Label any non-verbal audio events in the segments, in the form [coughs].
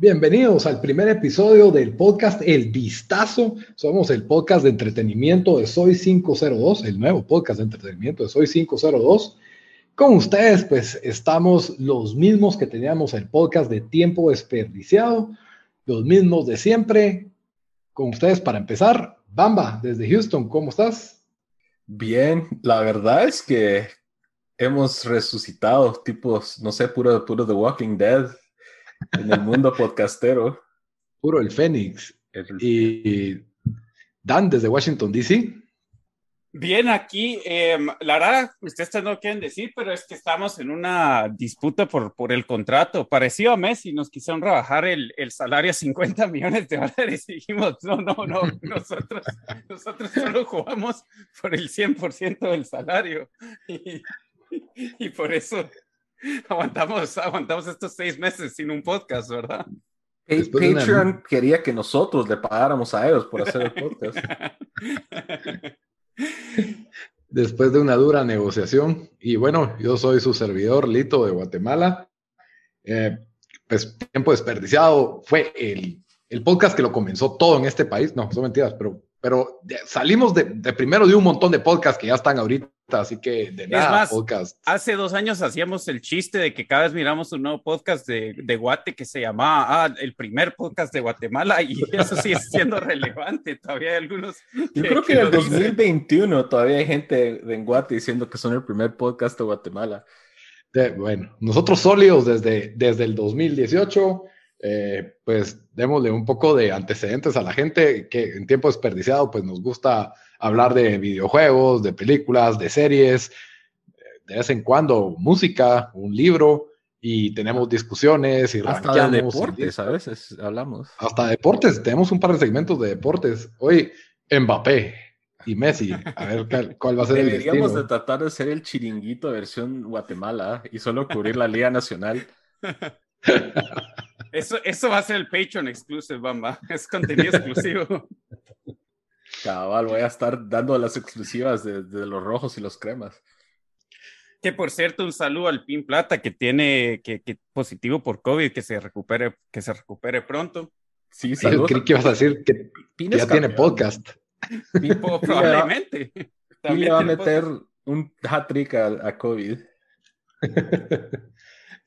Bienvenidos al primer episodio del podcast El Vistazo. Somos el podcast de entretenimiento de Soy 502, el nuevo podcast de entretenimiento de Soy 502. Con ustedes, pues estamos los mismos que teníamos el podcast de Tiempo Desperdiciado, los mismos de siempre. Con ustedes para empezar, Bamba, desde Houston, ¿cómo estás? Bien, la verdad es que hemos resucitado tipos, no sé, puro, puro The Walking Dead en el mundo [laughs] podcastero. Puro el Fénix. Y Dan, desde Washington, D.C. Bien, aquí, em, la verdad, ustedes no quieren decir, pero es que estamos en una disputa por, por el contrato. Parecido a Messi, nos quisieron rebajar el, el salario a 50 millones de dólares y dijimos, no, no, no, nosotros, nosotros solo jugamos por el 100% del salario. Y, y por eso aguantamos, aguantamos estos seis meses sin un podcast, ¿verdad? Patreon quería que nosotros le pagáramos a ellos por hacer el podcast. [laughs] [laughs] Después de una dura negociación, y bueno, yo soy su servidor, Lito, de Guatemala. Eh, pues tiempo desperdiciado fue el, el, podcast que lo comenzó todo en este país. No, son mentiras, pero, pero salimos de, de primero de un montón de podcasts que ya están ahorita así que de nada, podcast. Hace dos años hacíamos el chiste de que cada vez miramos un nuevo podcast de, de Guate que se llamaba ah, el primer podcast de Guatemala y [laughs] eso sigue siendo relevante. Todavía hay algunos. Yo creo que, en el 2021 todavía hay gente en Guate diciendo que son el primer podcast de Guatemala. bueno, nosotros sólidos desde, desde el 2018. Eh, pues démosle un poco de antecedentes a la gente que en tiempo desperdiciado, pues nos gusta hablar de videojuegos, de películas, de series, de vez en cuando música, un libro, y tenemos discusiones y hasta de deportes a veces hablamos. Hasta deportes, tenemos un par de segmentos de deportes. Hoy Mbappé y Messi, a ver cuál va a ser el Deberíamos de tratar de ser el chiringuito versión Guatemala y solo cubrir la Liga Nacional. [laughs] Eso, eso va a ser el Patreon exclusive, Bamba. Es contenido exclusivo. Cabal, voy a estar dando las exclusivas de, los rojos y los cremas. Que por cierto, un saludo al Pin Plata que tiene que, positivo por COVID, que se recupere, que se recupere pronto. Sí, saludos. Creí que ibas a decir que, ya tiene podcast. [laughs] probablemente. También va a meter un hat-trick a, a COVID. [laughs]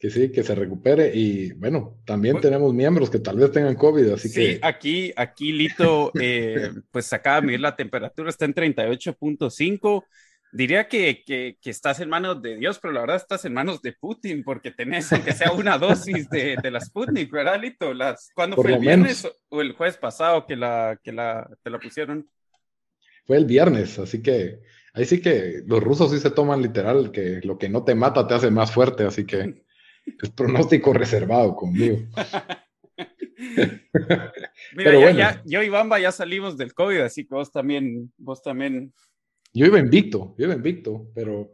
que sí, que se recupere. Y bueno, también tenemos miembros que tal vez tengan COVID, así que. Sí, aquí, aquí Lito, eh, pues acaba de medir la temperatura, está en 38.5. Diría que, que, que, estás en manos de Dios, pero la verdad estás en manos de Putin, porque tenés que sea una dosis de, de la Sputnik, ¿verdad, Lito? Las, ¿Cuándo fue el viernes o el jueves pasado que, la, que la, te la pusieron? Fue el viernes, así que ahí sí que los rusos sí se toman literal que lo que no te mata te hace más fuerte, así que [laughs] es pronóstico reservado conmigo. [laughs] Mira, ya, yo y Bamba ya salimos del COVID, así que vos también, vos también. Yo iba invicto, yo iba invicto, pero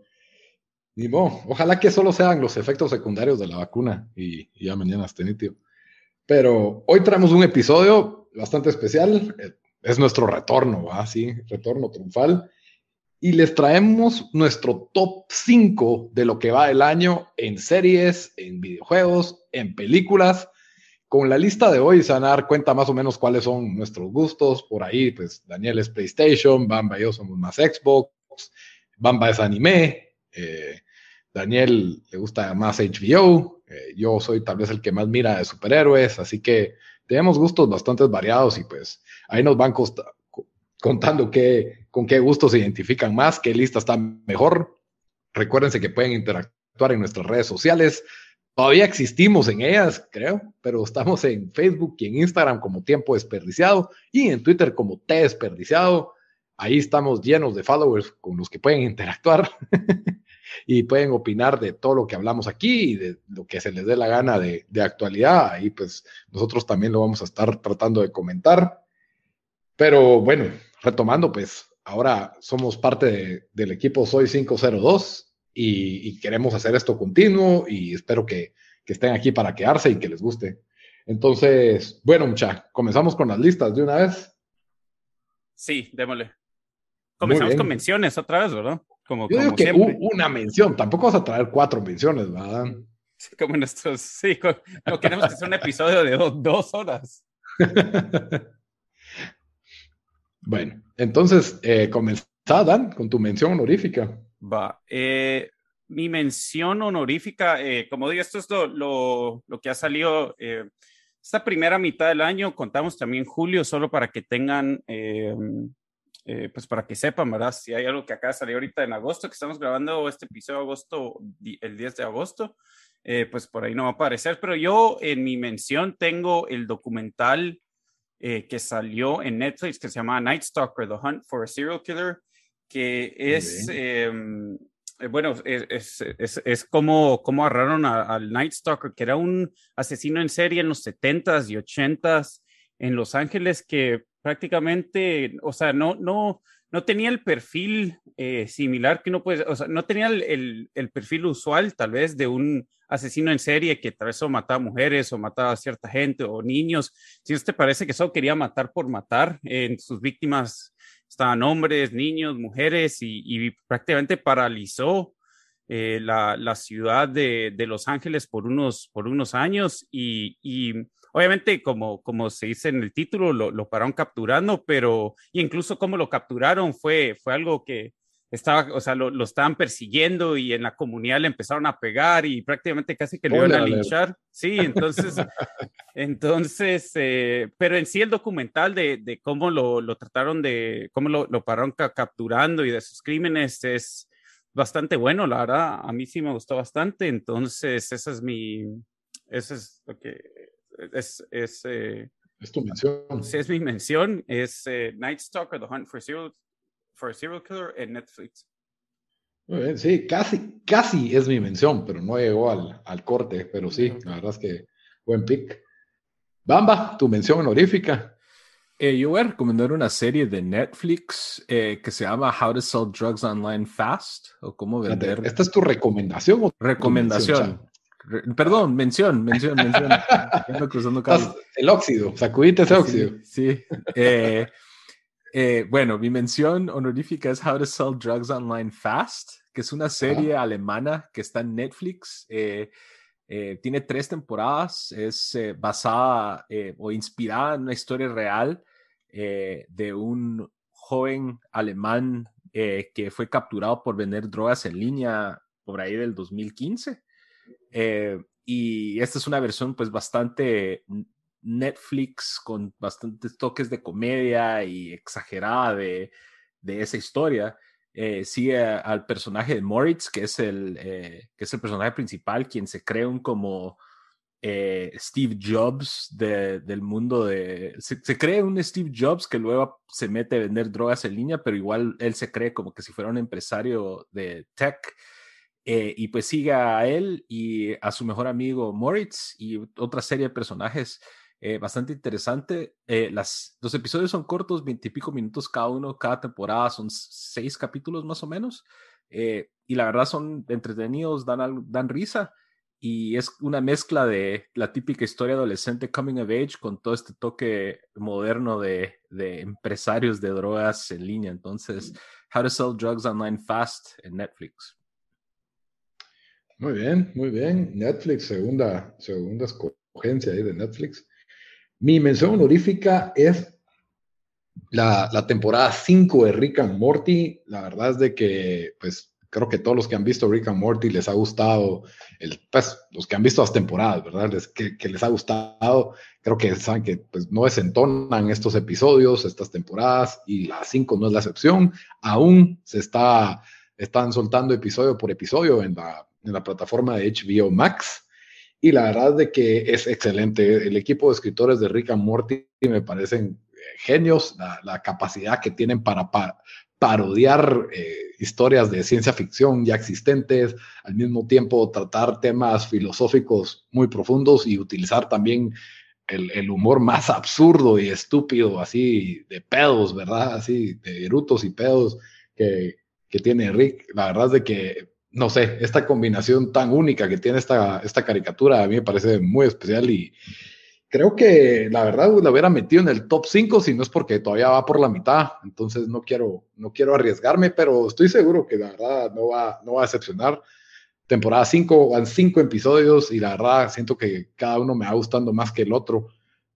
ni modo. Ojalá que solo sean los efectos secundarios de la vacuna y, ya mañana esté nítido. Pero hoy traemos un episodio bastante especial. Es nuestro retorno, así, retorno triunfal y les traemos nuestro top 5 de lo que va el año en series, en videojuegos, en películas. Con la lista de hoy se cuenta más o menos cuáles son nuestros gustos. Por ahí, pues Daniel es PlayStation, Bamba y yo somos más Xbox, Bamba es anime, eh, Daniel le gusta más HBO, eh, yo soy tal vez el que más mira de superhéroes, así que tenemos gustos bastante variados y pues ahí nos van contando qué, con qué gustos se identifican más, qué lista está mejor. Recuérdense que pueden interactuar en nuestras redes sociales. Todavía existimos en ellas, creo, pero estamos en Facebook y en Instagram como Tiempo Desperdiciado y en Twitter como T Desperdiciado. Ahí estamos llenos de followers con los que pueden interactuar. [laughs] y pueden opinar de todo lo que hablamos aquí y de lo que se les dé la gana de, de actualidad. Ahí pues nosotros también lo vamos a estar tratando de comentar. Pero bueno, retomando, pues ahora somos parte del equipo Soy 502 y, y, queremos hacer esto continuo y espero que, que, estén aquí para quedarse y que les guste. Entonces, bueno, mucha, comenzamos con las listas de una vez. Sí, démosle. Comenzamos con menciones otra vez, ¿verdad? Como, Yo digo que una mención, tampoco vas a traer cuatro menciones, ¿verdad? Sí, como nuestros, sí, no queremos que sea un episodio de dos horas. [laughs] Bueno, entonces, eh, comenzá, Dan, con tu mención honorífica. Va. Eh, mi mención honorífica, eh, como digo, esto es lo, que ha salido eh, esta primera mitad del año. Contamos también julio, solo para que tengan, pues para que sepan, ¿verdad? Si hay algo que acá salió ahorita en agosto, que estamos grabando este episodio de agosto, el 10 de agosto, pues por ahí no va a aparecer. Pero yo en mi mención tengo el documental eh, que salió en Netflix que se llama Night Stalker, The Hunt for a Serial Killer, que es, em, eh, bueno, es, es, es, como, como agarraron al Night Stalker, que era un asesino en serie en los 70s y 80s en Los Ángeles que prácticamente, o sea, no, no, no tenía el perfil eh, similar que uno puede, o sea, no tenía el, el, perfil usual tal vez de un asesino en serie que tal vez o mataba mujeres o mataba a cierta gente o niños. Si te parece que solo quería matar por matar, en sus víctimas estaban hombres, niños, mujeres y, prácticamente paralizó eh, la, la, ciudad de, de, Los Ángeles por unos, por unos años y obviamente como, como se dice en el título, lo, lo pararon capturando, pero incluso como lo capturaron fue, fue algo que, estaba, o sea, lo, lo, estaban persiguiendo y en la comunidad le empezaron a pegar y prácticamente casi que le iban a linchar. Sí, entonces, [laughs] entonces, eh, pero en sí el documental de, de cómo lo, lo, trataron de, cómo lo, lo pararon capturando y de sus crímenes es bastante bueno, la verdad, a mí sí me gustó bastante, entonces esa es mi, esa es lo que, es, es, eh, es tu mención. Sí, es mi mención, es eh, Night Stalker, The Hunt for Serial for a Serial Killer en Netflix. Muy bien, sí, casi, casi es mi mención, pero no llegó al, al corte, pero sí, la verdad es que buen pick. Bamba, tu mención honorífica. Eh, yo voy a recomendar una serie de Netflix eh, que se llama How to Sell Drugs Online Fast o cómo vender. ¿Esta es tu recomendación o recomendación? Perdón, mención, mención, mención. el óxido, sacudite ese óxido. Sí. sí. Eh, eh, bueno, mi mención honorífica es How to Sell Drugs Online Fast, que es una serie alemana que está en Netflix. Eh, tiene tres temporadas, es basada o inspirada en una historia real de un joven alemán que fue capturado por vender drogas en línea por ahí del 2015. Y esta es una versión pues bastante Netflix con bastantes toques de comedia y exagerada de, esa historia. Eh, sigue al personaje de Moritz, que es el, eh, que es el personaje principal, quien se cree un como eh, Steve Jobs del mundo de... Se, cree un Steve Jobs que luego se mete a vender drogas en línea, pero igual él se cree como que si fuera un empresario de tech. Y pues sigue a él y a su mejor amigo Moritz y otra serie de personajes eh, bastante interesante. Eh, las, los episodios son cortos, veintipico minutos cada uno, cada temporada son seis capítulos más o menos. Eh, y la verdad son entretenidos, dan, dan risa. Y es una mezcla de la típica historia adolescente coming of age con todo este toque moderno de, de empresarios de drogas en línea. Entonces, How to Sell Drugs Online Fast en Netflix. Muy bien, muy bien. Netflix, segunda, segunda escogencia ahí de Netflix. Mi mención honorífica es la, temporada 5 de Rick and Morty. La verdad es de que, pues, creo que todos los que han visto Rick and Morty les ha gustado, el, pues, los que han visto las temporadas, ¿verdad? que, les ha gustado. Creo que saben que pues, no desentonan estos episodios, estas temporadas, y la 5 no es la excepción. Aún se está, están soltando episodio por episodio en la, en la plataforma de HBO Max. Y la verdad de que es excelente. El equipo de escritores de Rick and Morty me parecen eh, genios, la, capacidad que tienen para, parodiar eh, historias de ciencia ficción ya existentes, al mismo tiempo tratar temas filosóficos muy profundos y utilizar también el, humor más absurdo y estúpido, así de pedos, ¿verdad? Así de erutos y pedos que, que tiene Rick. La verdad es de que, no sé, esta combinación tan única que tiene esta, esta caricatura a mí me parece muy especial y creo que la verdad la hubiera metido en el top 5 si no es porque todavía va por la mitad. Entonces no quiero, no quiero arriesgarme, pero estoy seguro que la verdad no va, no va a decepcionar temporada 5, van 5 episodios y la verdad siento que cada uno me va gustando más que el otro,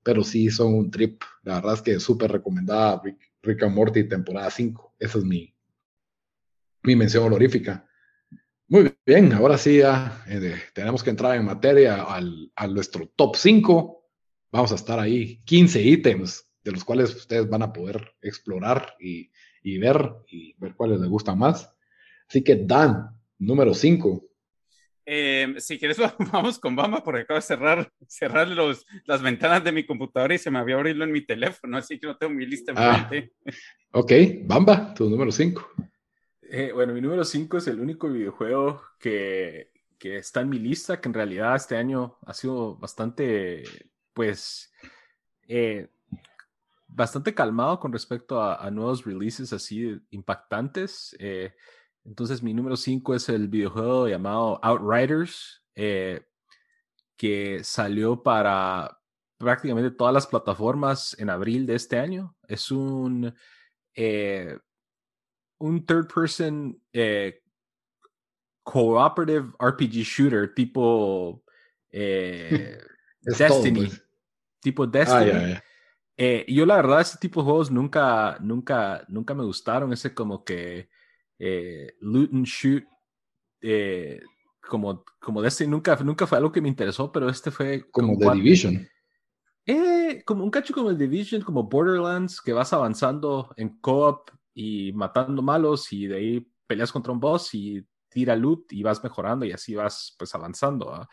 pero sí son un trip. La verdad es que súper recomendada Rick, and Morty temporada 5. Esa es mi, mi mención honorífica. Muy bien, ahora sí ya eh, tenemos que entrar en materia al, a nuestro top 5. Vamos a estar ahí 15 ítems de los cuales ustedes van a poder explorar y, y ver y ver cuáles les gustan más. Así que Dan, número 5. Eh, si quieres, [laughs] vamos con Bamba, porque acabo de cerrar, cerrar los, las ventanas de mi computadora y se me había abierto en mi teléfono, así que no tengo mi lista ah, Ok, Bamba, tu número 5. Eh, bueno, mi número 5 es el único videojuego que, que, está en mi lista, que en realidad este año ha sido bastante, pues, eh, bastante calmado con respecto a, nuevos releases así impactantes. Eh, entonces mi número 5 es el videojuego llamado Outriders, eh, que salió para prácticamente todas las plataformas en abril de este año. Es un, un third person eh, cooperative RPG shooter tipo [laughs] Destiny. Pues. Tipo ah, Destiny. yo la verdad, ese tipo de juegos nunca, nunca, nunca me gustaron. Ese como que eh, loot and shoot, eh, como, como de este nunca, nunca fue algo que me interesó, pero este fue... Como, The Division. Eh, como un cacho como el Division, como Borderlands, que vas avanzando en co-op y matando malos y de ahí peleas contra un boss y tira loot y vas mejorando y así vas pues avanzando. Ah,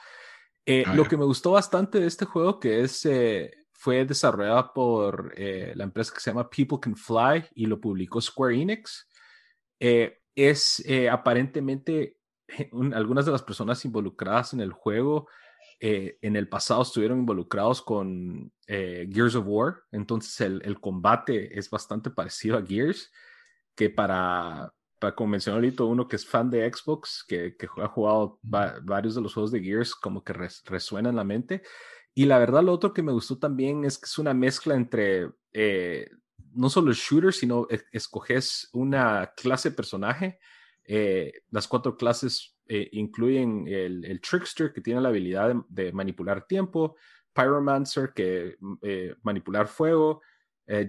lo que me gustó bastante de este juego que es fue desarrollado por la empresa que se llama People Can Fly y lo publicó Square Enix. Eh, es eh, aparentemente algunas de las personas involucradas en el juego eh, en el pasado estuvieron involucrados con Gears of War, entonces el, combate es bastante parecido a Gears, que para, para como mencionó uno que es fan de Xbox, que, que ha jugado varios de los juegos de Gears, como que resuena en la mente. Y la verdad, lo otro que me gustó también es que es una mezcla entre no solo el shooter, sino escoges una clase de personaje. Eh, las cuatro clases eh, incluyen el, Trickster, que tiene la habilidad de, manipular tiempo, Pyromancer, que eh, manipular fuego,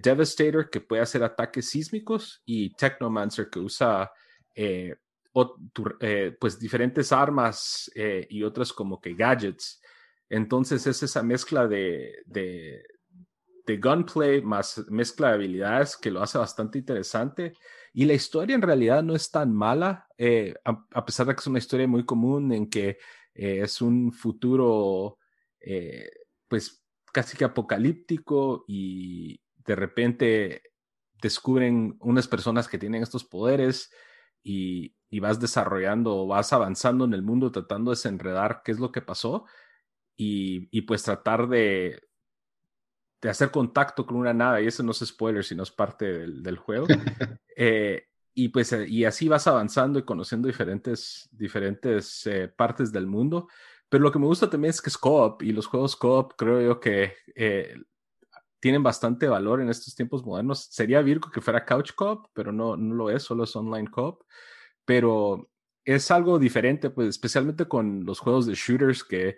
Devastator, que puede hacer ataques sísmicos, y Technomancer, que usa pues diferentes armas y otras como que gadgets. Entonces es esa mezcla de, de gunplay más mezcla de habilidades que lo hace bastante interesante. Y la historia en realidad no es tan mala, eh, a, pesar de que es una historia muy común en que eh, es un futuro, eh, pues casi que apocalíptico y de repente descubren unas personas que tienen estos poderes y, y vas desarrollando, vas avanzando en el mundo tratando de desenredar qué es lo que pasó y, y pues tratar de de hacer contacto con una nave, y eso no es spoiler, sino es parte del, juego. [laughs] Eh, y pues eh, y así vas avanzando y conociendo diferentes, diferentes eh, partes del mundo. Pero lo que me gusta también es que es co-op y los juegos co-op creo yo que tienen bastante valor en estos tiempos modernos. Sería Virgo que fuera couch co-op, pero no, no lo es, solo es online co-op. Pero es algo diferente, pues especialmente con los juegos de shooters que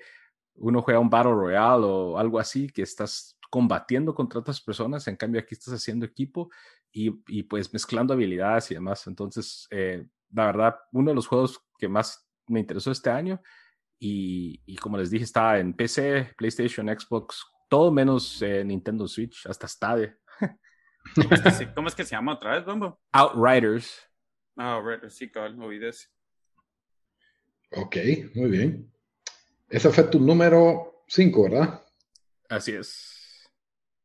uno juega un Battle Royale o algo así, que estás combatiendo contra otras personas, en cambio aquí estás haciendo equipo y, y pues mezclando habilidades y demás. Entonces, eh, la verdad, uno de los juegos que más me interesó este año y, y como les dije, está en PC, PlayStation, Xbox, todo menos eh, Nintendo Switch, hasta Stadia. ¿Cómo es, que se, llama otra vez, Bombo? Outriders. Outriders, sí, cabal, oí Ok, muy bien. Ese fue tu número 5, ¿verdad? Así es.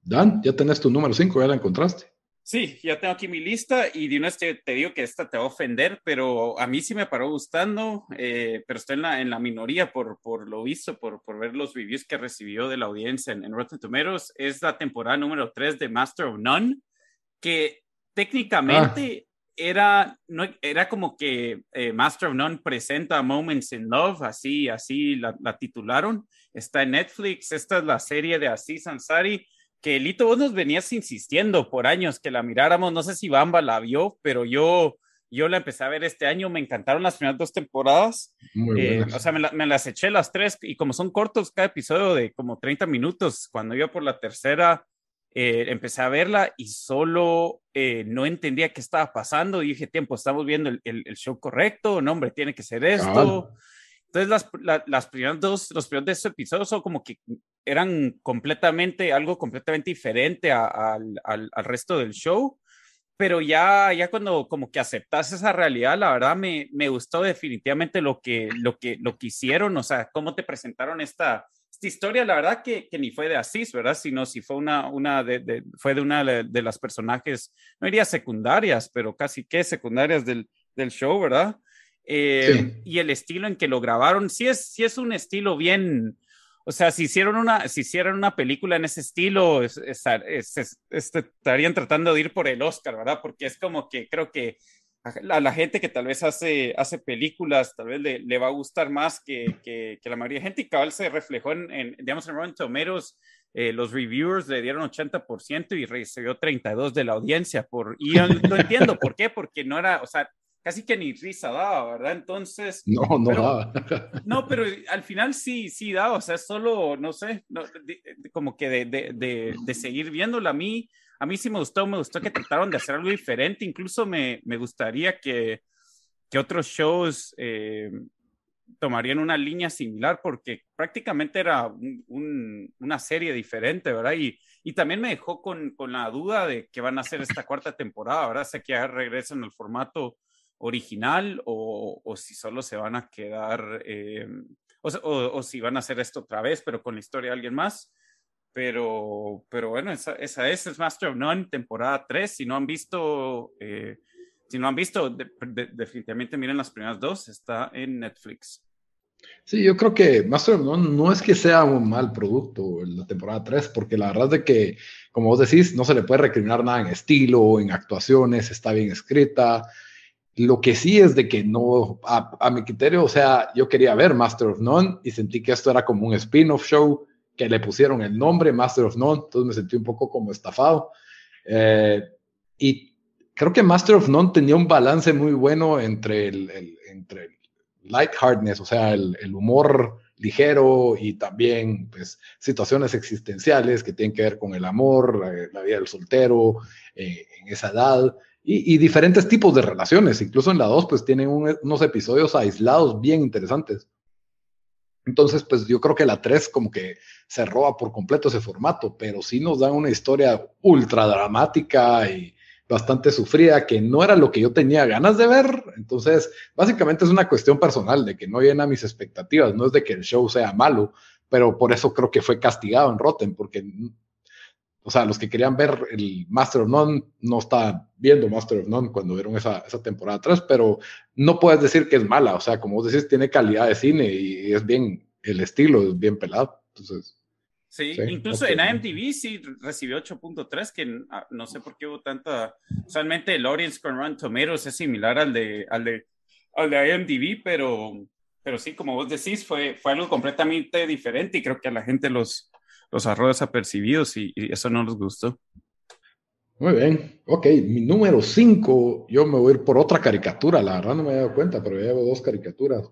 Dan, ya tenés tu número 5, ya la encontraste. Sí, ya tengo aquí mi lista y de una vez te, digo que esta te va a ofender, pero a mí sí me paró gustando, eh, pero estoy en la, en la minoría por, por lo visto, por, por ver los reviews que recibió de la audiencia en, Rotten Tomatoes. Es la temporada número 3 de Master of None, que técnicamente era, no, era como que eh, Master of None presenta Moments in Love, así, así la, la, titularon. Está en Netflix, esta es la serie de Aziz Ansari que Lito, vos nos venías insistiendo por años que la miráramos, no sé si Bamba la vio, pero yo, yo la empecé a ver este año, me encantaron las primeras dos temporadas, eh, o sea, me, las eché las tres y como son cortos cada episodio de como 30 minutos, cuando iba por la tercera, eh, empecé a verla y solo eh, no entendía qué estaba pasando. Y dije, tiempo, estamos viendo el, el, show correcto, no, hombre, tiene que ser esto. Entonces, las, las, primeras dos, los primeros dos episodios son como que eran completamente, algo completamente diferente al, al, resto del show, pero ya, ya cuando como que aceptas esa realidad, la verdad me, me gustó definitivamente lo que, lo, que, lo que hicieron, o sea, cómo te presentaron esta, esta historia, la verdad que, que, ni fue de Asís, ¿verdad? Sino si fue una, una de, fue de una de las personajes, no diría secundarias, pero casi que secundarias del, del show, ¿verdad? Eh, y el estilo en que lo grabaron, sí es, sí es un estilo bien, o sea, si hicieron una, si hicieran una película en ese estilo, estarían tratando de ir por el Oscar, ¿verdad? Porque es como que creo que a la gente que tal vez hace, hace películas, tal vez le, le va a gustar más que, que, la mayoría de gente. Y cabal se reflejó en, en digamos, en Rotten Tomatoes. Eh, los reviewers le dieron 80% y recibió 32% de la audiencia. Por, y yo no entiendo por qué, porque no era, o sea, casi que ni risa daba, ¿verdad? Entonces... No, no daba. No, [laughs] pero al final sí, sí daba, o sea, solo, no sé, como que de, de, de, seguir viéndola a mí, a mí sí me gustó, me gustó que trataron de hacer algo diferente, incluso me, me gustaría que, que otros shows eh, tomarían una línea similar porque prácticamente era una serie diferente, ¿verdad? Y, y también me dejó con, con, la duda de que van a hacer esta cuarta temporada, ¿verdad? Sé que ya regresan al formato original o, o, si solo se van a quedar, eh, o, o, si van a hacer esto otra vez, pero con la historia de alguien más. Pero, pero bueno, esa, esa es, es Master of None, temporada 3. Si no han visto, eh, si no han visto, definitivamente miren las primeras dos, está en Netflix. Sí, yo creo que Master of None no es que sea un mal producto en la temporada 3, porque la verdad es de que, como vos decís, no se le puede recriminar nada en estilo, en actuaciones, está bien escrita, lo que sí es de que no, a, mi criterio, o sea, yo quería ver Master of None y sentí que esto era como un spin-off show que le pusieron el nombre Master of None, entonces me sentí un poco como estafado. Eh, y creo que Master of None tenía un balance muy bueno entre el, entre el lightheartedness, o sea, el, el, humor ligero y también pues, situaciones existenciales que tienen que ver con el amor, la, vida del soltero eh, en esa edad y, diferentes tipos de relaciones. Incluso en la 2, pues tienen unos episodios aislados bien interesantes. Entonces, pues yo creo que la 3 como que se roba por completo ese formato, pero sí nos da una historia ultra dramática y bastante sufrida, que no era lo que yo tenía ganas de ver. Entonces, básicamente es una cuestión personal de que no llena mis expectativas, no es de que el show sea malo, pero por eso creo que fue castigado en Rotten, porque o sea, los que querían ver el Master of None no estaban viendo Master of None cuando vieron esa, esa temporada atrás, pero no puedes decir que es mala. O sea, como vos decís, tiene calidad de cine y es bien, el estilo es bien pelado. Entonces. Sí, incluso en IMDb sí recibió 8.3, que ah, no sé por qué hubo tanta. Usualmente el audience con Rotten Tomatoes es similar al de, al de, al de IMDb, pero, pero sí, como vos decís, fue, fue algo completamente diferente y creo que a la gente los, los arroz apercibidos y, y eso no les gustó. Muy bien, ok, mi número 5, yo me voy a ir por otra caricatura, la verdad no me he dado cuenta, pero llevo dos caricaturas.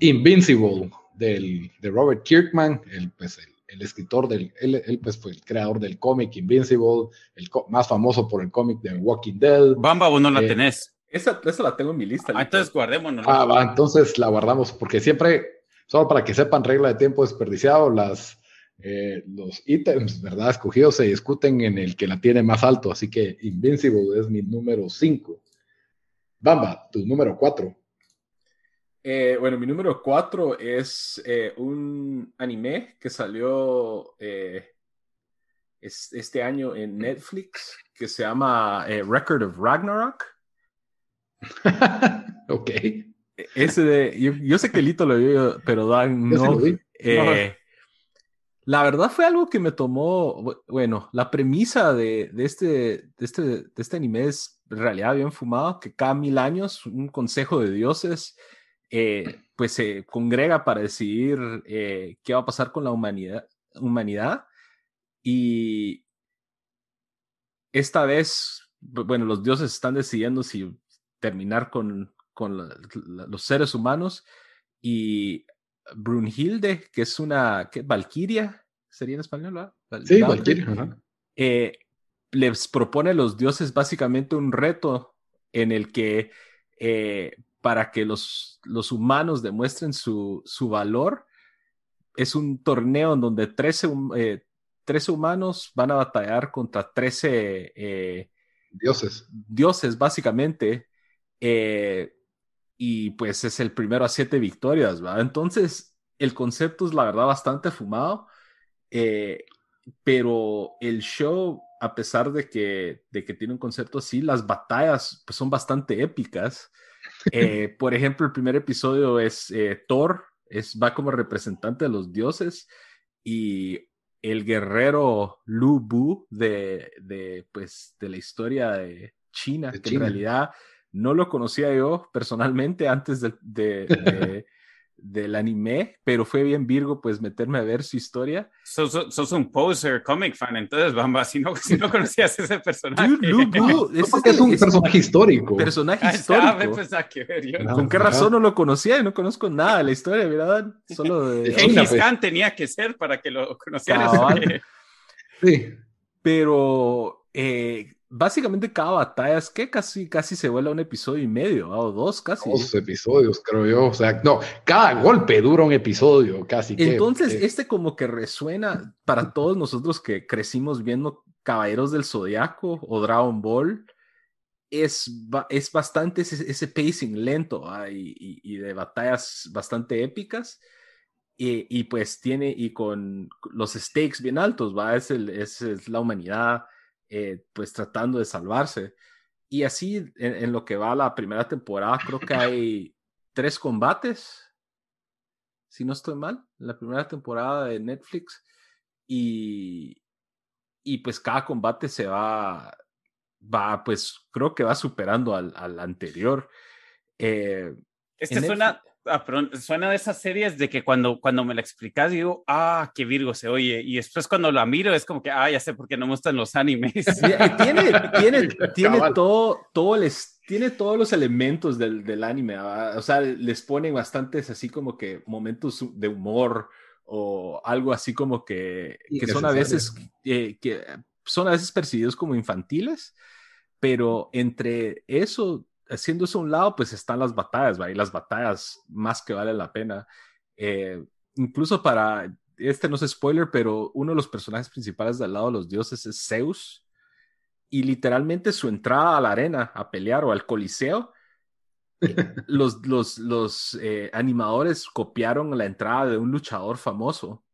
Invincible, del, de Robert Kirkman, el, pues, el, escritor del, él, pues fue el creador del cómic Invincible, el más famoso por el cómic de Walking Dead. Bamba, vos no la eh, tenés. Esa, esa, la tengo en mi lista. Ah, entonces guardémonos. Ah, va, entonces la guardamos, porque siempre, solo para que sepan, regla de tiempo desperdiciado, las eh, los ítems, ¿verdad? Escogidos se discuten en el que la tiene más alto, así que Invincible es mi número 5. Bamba, tu número 4. Eh, bueno, mi número 4 es eh, un anime que salió este año en Netflix que se llama Record of Ragnarok. [laughs] ok. E, ese de, yo, sé que Lito lo vio, pero Dan no. La verdad fue algo que me tomó, bueno, la premisa de, este, de, este, de este anime es en realidad bien fumado, que cada mil años un consejo de dioses eh, pues se congrega para decidir eh, qué va a pasar con la humanidad, humanidad. Y esta vez, bueno, los dioses están decidiendo si terminar con, con los seres humanos y Brunhilde, que es una ¿qué? Valquiria, sería en español, ¿verdad? Sí, Valkyria. Eh, les propone a los dioses básicamente un reto en el que eh, para que los, los humanos demuestren su, su, valor, es un torneo en donde 13, eh, humanos van a batallar contra 13 dioses. Dioses, básicamente. Y pues es el primero a siete victorias, ¿va? Entonces, el concepto es la verdad bastante fumado. Eh, pero el show, a pesar de que, de que tiene un concepto así, las batallas pues, son bastante épicas. Eh, [laughs] por ejemplo, el primer episodio es eh, Thor, es, va como representante de los dioses y el guerrero Lu Bu de, de, pues, de la historia de China, que en realidad no lo conocía yo personalmente antes de [laughs] del anime, pero fue bien Virgo pues meterme a ver su historia. Sos, un poser comic fan, entonces Bamba, si no, si no conocías ese personaje. [laughs] es, un personaje histórico. Personaje histórico. Pues, ¿Con qué razón no lo conocía? y No conozco nada de la historia, ¿verdad? Solo de... [laughs] Gengis pues. Khan tenía que ser para que lo conocieras. Sí. Pero eh, básicamente cada batalla es que casi, casi se vuela un episodio y medio, o dos casi. Dos episodios, creo yo. O sea, no, cada golpe dura un episodio, casi. Entonces, este como que resuena para todos nosotros que crecimos viendo Caballeros del Zodiaco o Dragon Ball. Es, es bastante ese, pacing lento y, de batallas bastante épicas. Y, y, pues tiene, y con los stakes bien altos, ¿va? Es, el, es la humanidad eh, pues tratando de salvarse. Y así, en, lo que va la primera temporada, creo que hay [laughs] tres combates, si no estoy mal, en la primera temporada de Netflix. Y, y pues cada combate se va, va, pues creo que va superando al, al anterior. Eh, este suena, ah, suena de esas series de que cuando, cuando me la explicas digo, ah, qué Virgo se oye. Y después cuando la miro es como que, ah, ya sé por qué no me gustan los animes. tiene tiene, [laughs] tiene, todo, todo tiene todos los elementos del, del anime. O sea, les ponen bastantes así como que momentos de humor o algo así como que, que son a veces, eh, que son a veces percibidos como infantiles. Pero entre eso haciendo eso a un lado, pues están las batallas, ¿va? Y las batallas más que vale la pena. Eh, incluso para, este no es spoiler, pero uno de los personajes principales del lado de los dioses es Zeus. Y literalmente su entrada a la arena a pelear o al coliseo, eh, [laughs] los, los, los eh, animadores copiaron la entrada de un luchador famoso.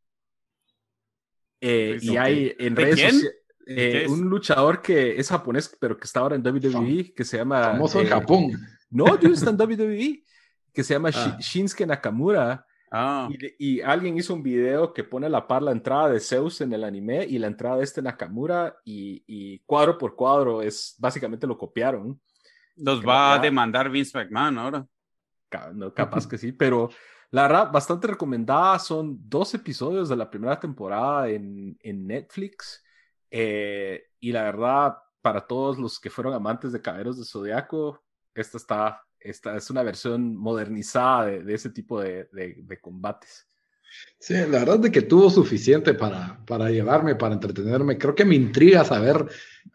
y hay en redes sociales eh, un luchador que es japonés, pero que está ahora en WWE, que se llama... Famoso en eh, Japón. No, yo está en WWE, que se llama ah. Shinsuke Nakamura. Ah. Y, alguien hizo un video que pone a la par la entrada de Zeus en el anime y la entrada de este Nakamura y, cuadro por cuadro es básicamente lo copiaron. Los va a demandar Vince McMahon ahora. No, capaz que sí, pero la verdad, bastante recomendada. Son dos episodios de la primera temporada en, en Netflix. Eh, y la verdad, para todos los que fueron amantes de Caballeros de Zodiaco, esta está, esta es una versión modernizada de, ese tipo de, de, combates. Sí, la verdad es que tuvo suficiente para, para llevarme, para entretenerme. Creo que me intriga saber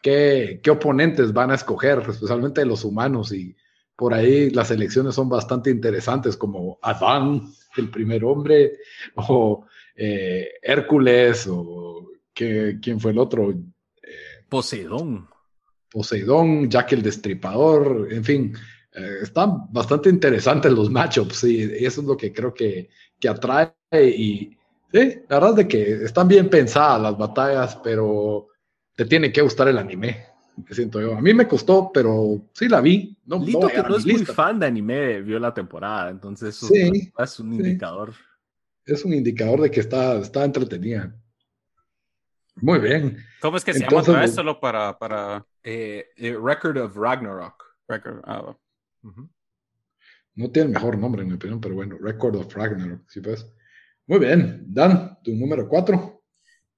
qué, qué oponentes van a escoger, especialmente los humanos. Y por ahí las elecciones son bastante interesantes, como Adán, el primer hombre, o eh, Hércules, o ¿quién fue el otro? Poseidón. Poseidón, Jack el Destripador, en fin, eh, están bastante interesantes los matchups y eso es lo que creo que, que atrae y Sí, la verdad es de que están bien pensadas las batallas, pero te tiene que gustar el anime, que siento yo. A mí me costó, pero sí la vi. No, Lito, que no es muy fan de anime, vio la temporada, entonces sí, es un indicador. Es un indicador de que está, está entretenida. Muy bien. ¿Cómo es que se llama otra vez? Solo para... para... Eh, eh, Record of Ragnarok. Record, ah, No tiene el mejor nombre, en mi opinión, pero bueno, Record of Ragnarok, sí pues. Muy bien. Dan, tu número cuatro.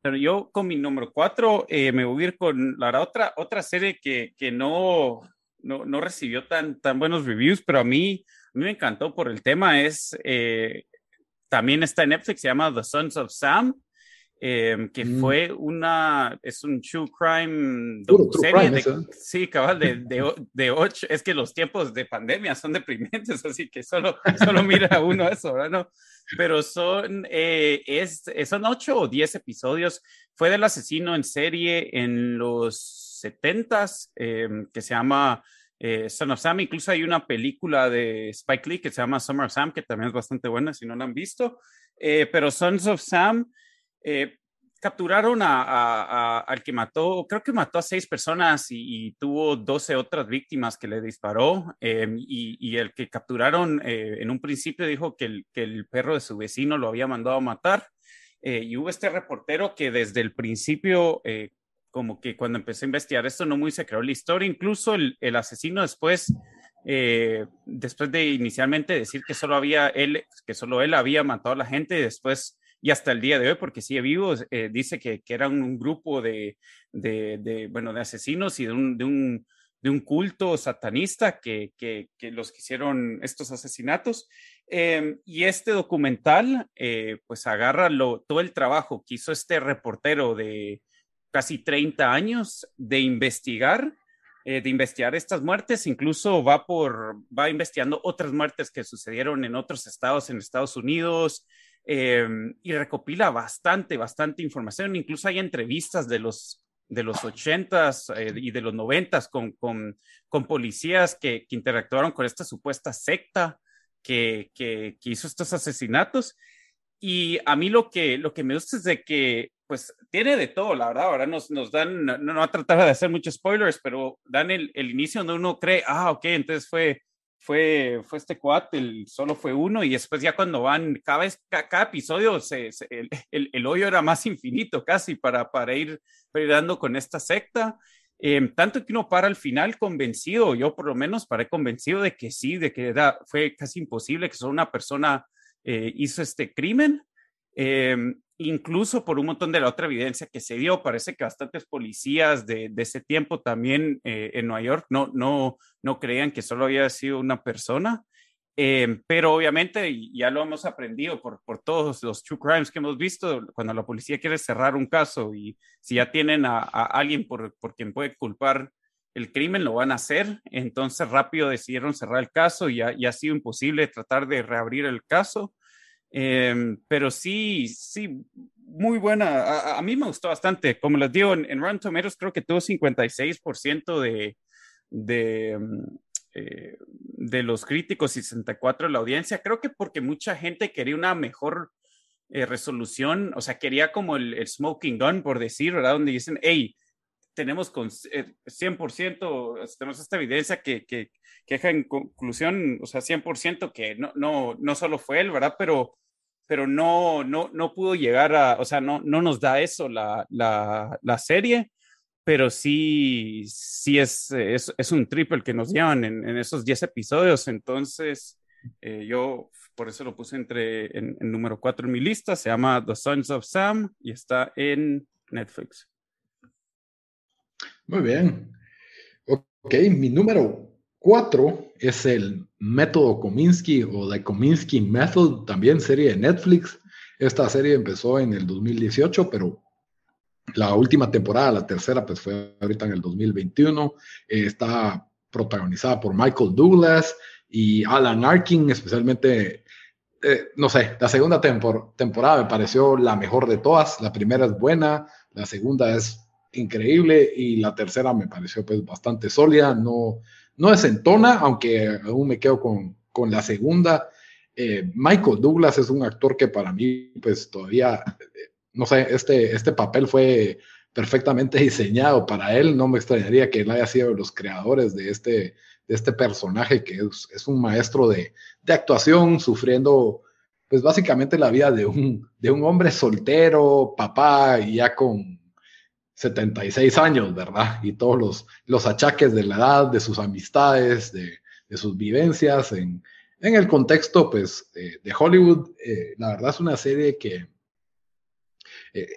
Pero yo con mi número cuatro eh, me voy a ir con la otra, otra serie que, que no, no, no, recibió tan, tan buenos reviews, pero a mí, a mí me encantó por el tema. Es, eh, también está en Netflix, se llama The Sons of Sam. Em, que mm. fue una, es un true crime, serie de, sí, cabal, de, de, [laughs] de, ocho, es que los tiempos de pandemia son deprimentes, [laughs] así que solo, solo mira uno eso, ¿verdad? No, pero son, eh, es, son ocho o diez episodios, fue del asesino en serie en los setentas, em, que se llama eh, Son of Sam, incluso hay una película de Spike Lee que se llama Summer of Sam, que también es bastante buena si no la han visto, eh, pero Sons of Sam eh, capturaron a, al que mató, creo que mató a seis personas y, tuvo 12 otras víctimas que le disparó. Em, y, el que capturaron eh, en un principio dijo que el, perro de su vecino lo había mandado a matar. Eh, y hubo este reportero que desde el principio, como que cuando empecé a investigar esto, no muy se creó la historia. Incluso el, el asesino después, después de inicialmente decir que solo había él, que solo él había matado a la gente, después y hasta el día de hoy, porque sigue vivo, eh, dice que, que un grupo de, de, bueno, de asesinos y de un, de un, de un culto satanista que, que, que, los hicieron estos asesinatos. Em, y este documental, eh, pues agarra lo, todo el trabajo que hizo este reportero de casi 30 años de investigar eh, de investigar estas muertes, incluso va por, va investigando otras muertes que sucedieron en otros estados en Estados Unidos, Em, y recopila bastante, bastante información. Incluso hay entrevistas de los de los ochentas eh, y de los noventas con, con, con policías que, que, interactuaron con esta supuesta secta que, que, que, hizo estos asesinatos. Y a mí lo que, lo que me gusta es de que, pues, tiene de todo, la verdad. Ahora nos, nos dan, no, no a tratar de hacer muchos spoilers, pero dan el, el inicio donde uno cree, ah, ok, entonces fue fue, fue este cuate, el, solo fue uno, y después ya cuando van, cada vez, cada, episodio, se, [laughs] el, el, hoyo era más infinito casi para, para, ir, para con esta secta. Em, tanto que uno para al final convencido, yo por lo menos paré convencido de que sí, de que era, fue casi imposible que solo una persona eh, hizo este crimen. Eh, incluso por un montón de la otra evidencia que se dio, parece que bastantes policías de, ese tiempo también eh, en Nueva York no, no, no creían que solo había sido una persona. Eh, pero obviamente, ya lo hemos aprendido por, por todos los true crimes que hemos visto, cuando la policía quiere cerrar un caso y si ya tienen a, alguien por, por quien puede culpar el crimen, lo van a hacer. Entonces rápido decidieron cerrar el caso y ha sido imposible tratar de reabrir el caso. Em, pero sí, sí, muy buena. A, mí me gustó bastante. Como les digo, en, en Rotten Tomatoes creo que tuvo 56% de, de, mm, eh, de los críticos y 64% de la audiencia. Creo que porque mucha gente quería una mejor eh, resolución, o sea, quería como el, el, smoking gun, por decir, ¿verdad? Donde dicen, hey, tenemos con 100%, eh, tenemos esta evidencia que, que, que, deja en conclusión, o sea, 100% que no, no, no solo fue él, ¿verdad? Pero, pero no, no, no pudo llegar a, o sea, no, no nos da eso la, la, la serie, pero sí, sí es, es, es, un triple que nos llevan en, en esos 10 episodios, entonces eh, yo por eso lo puse entre, en, en número 4 en mi lista, se llama The Sons of Sam y está en Netflix. Muy bien. Ok, mi número cuatro es el método Kominsky o The Kominsky Method, también serie de Netflix. Esta serie empezó en el 2018, pero la última temporada, la tercera, pues fue ahorita en el 2021. Eh, está protagonizada por Michael Douglas y Alan Arkin, especialmente, eh, no sé, la segunda temporada me pareció la mejor de todas. La primera es buena, la segunda es increíble y la tercera me pareció pues bastante sólida, no, no desentona, aunque aún me quedo con, con la segunda. Eh, Michael Douglas es un actor que para mí, pues todavía, no sé, este, este papel fue perfectamente [laughs] diseñado para él. No me extrañaría que él haya sido los creadores de este, de este personaje que es, un maestro de, de, actuación, sufriendo, pues básicamente la vida de un, de un hombre soltero, papá, y ya con 76 años, ¿verdad? Y todos los, los achaques de la edad, de sus amistades, de, de sus vivencias en, en, el contexto, pues, de, Hollywood. Eh, la verdad es una serie que, eh,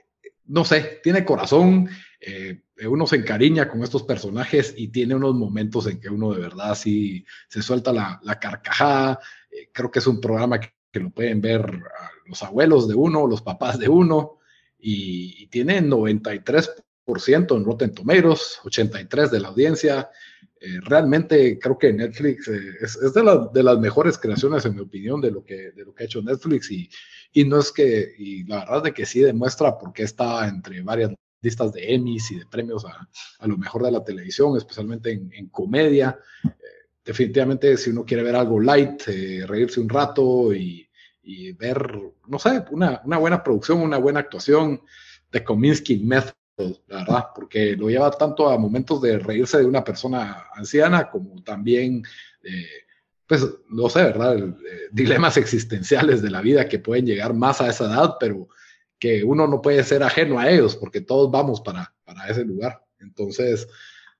no sé, tiene corazón. Eh, uno se encariña con estos personajes y tiene unos momentos en que uno de verdad sí se suelta la, la carcajada. creo que es un programa que, lo pueden ver los abuelos de uno, los papás de uno, y tiene 93 en Rotten Tomatoes, 83 de la audiencia. Eh, realmente creo que Netflix eh, es, de, las mejores creaciones, en mi opinión, de lo que, de lo que ha hecho Netflix. Y, y no es que, y la verdad de que sí demuestra por qué está entre varias listas de Emmys y de premios a, a lo mejor de la televisión, especialmente en, en comedia. Eh, definitivamente, si uno quiere ver algo light, reírse un rato y, y ver, no sé, una, una, buena producción, una buena actuación, de Kominsky Method la verdad, porque lo lleva tanto a momentos de reírse de una persona anciana como también, eh, pues, no sé, ¿verdad? Eh, dilemas existenciales de la vida que pueden llegar más a esa edad, pero que uno no puede ser ajeno a ellos, porque todos vamos para, para ese lugar. Entonces,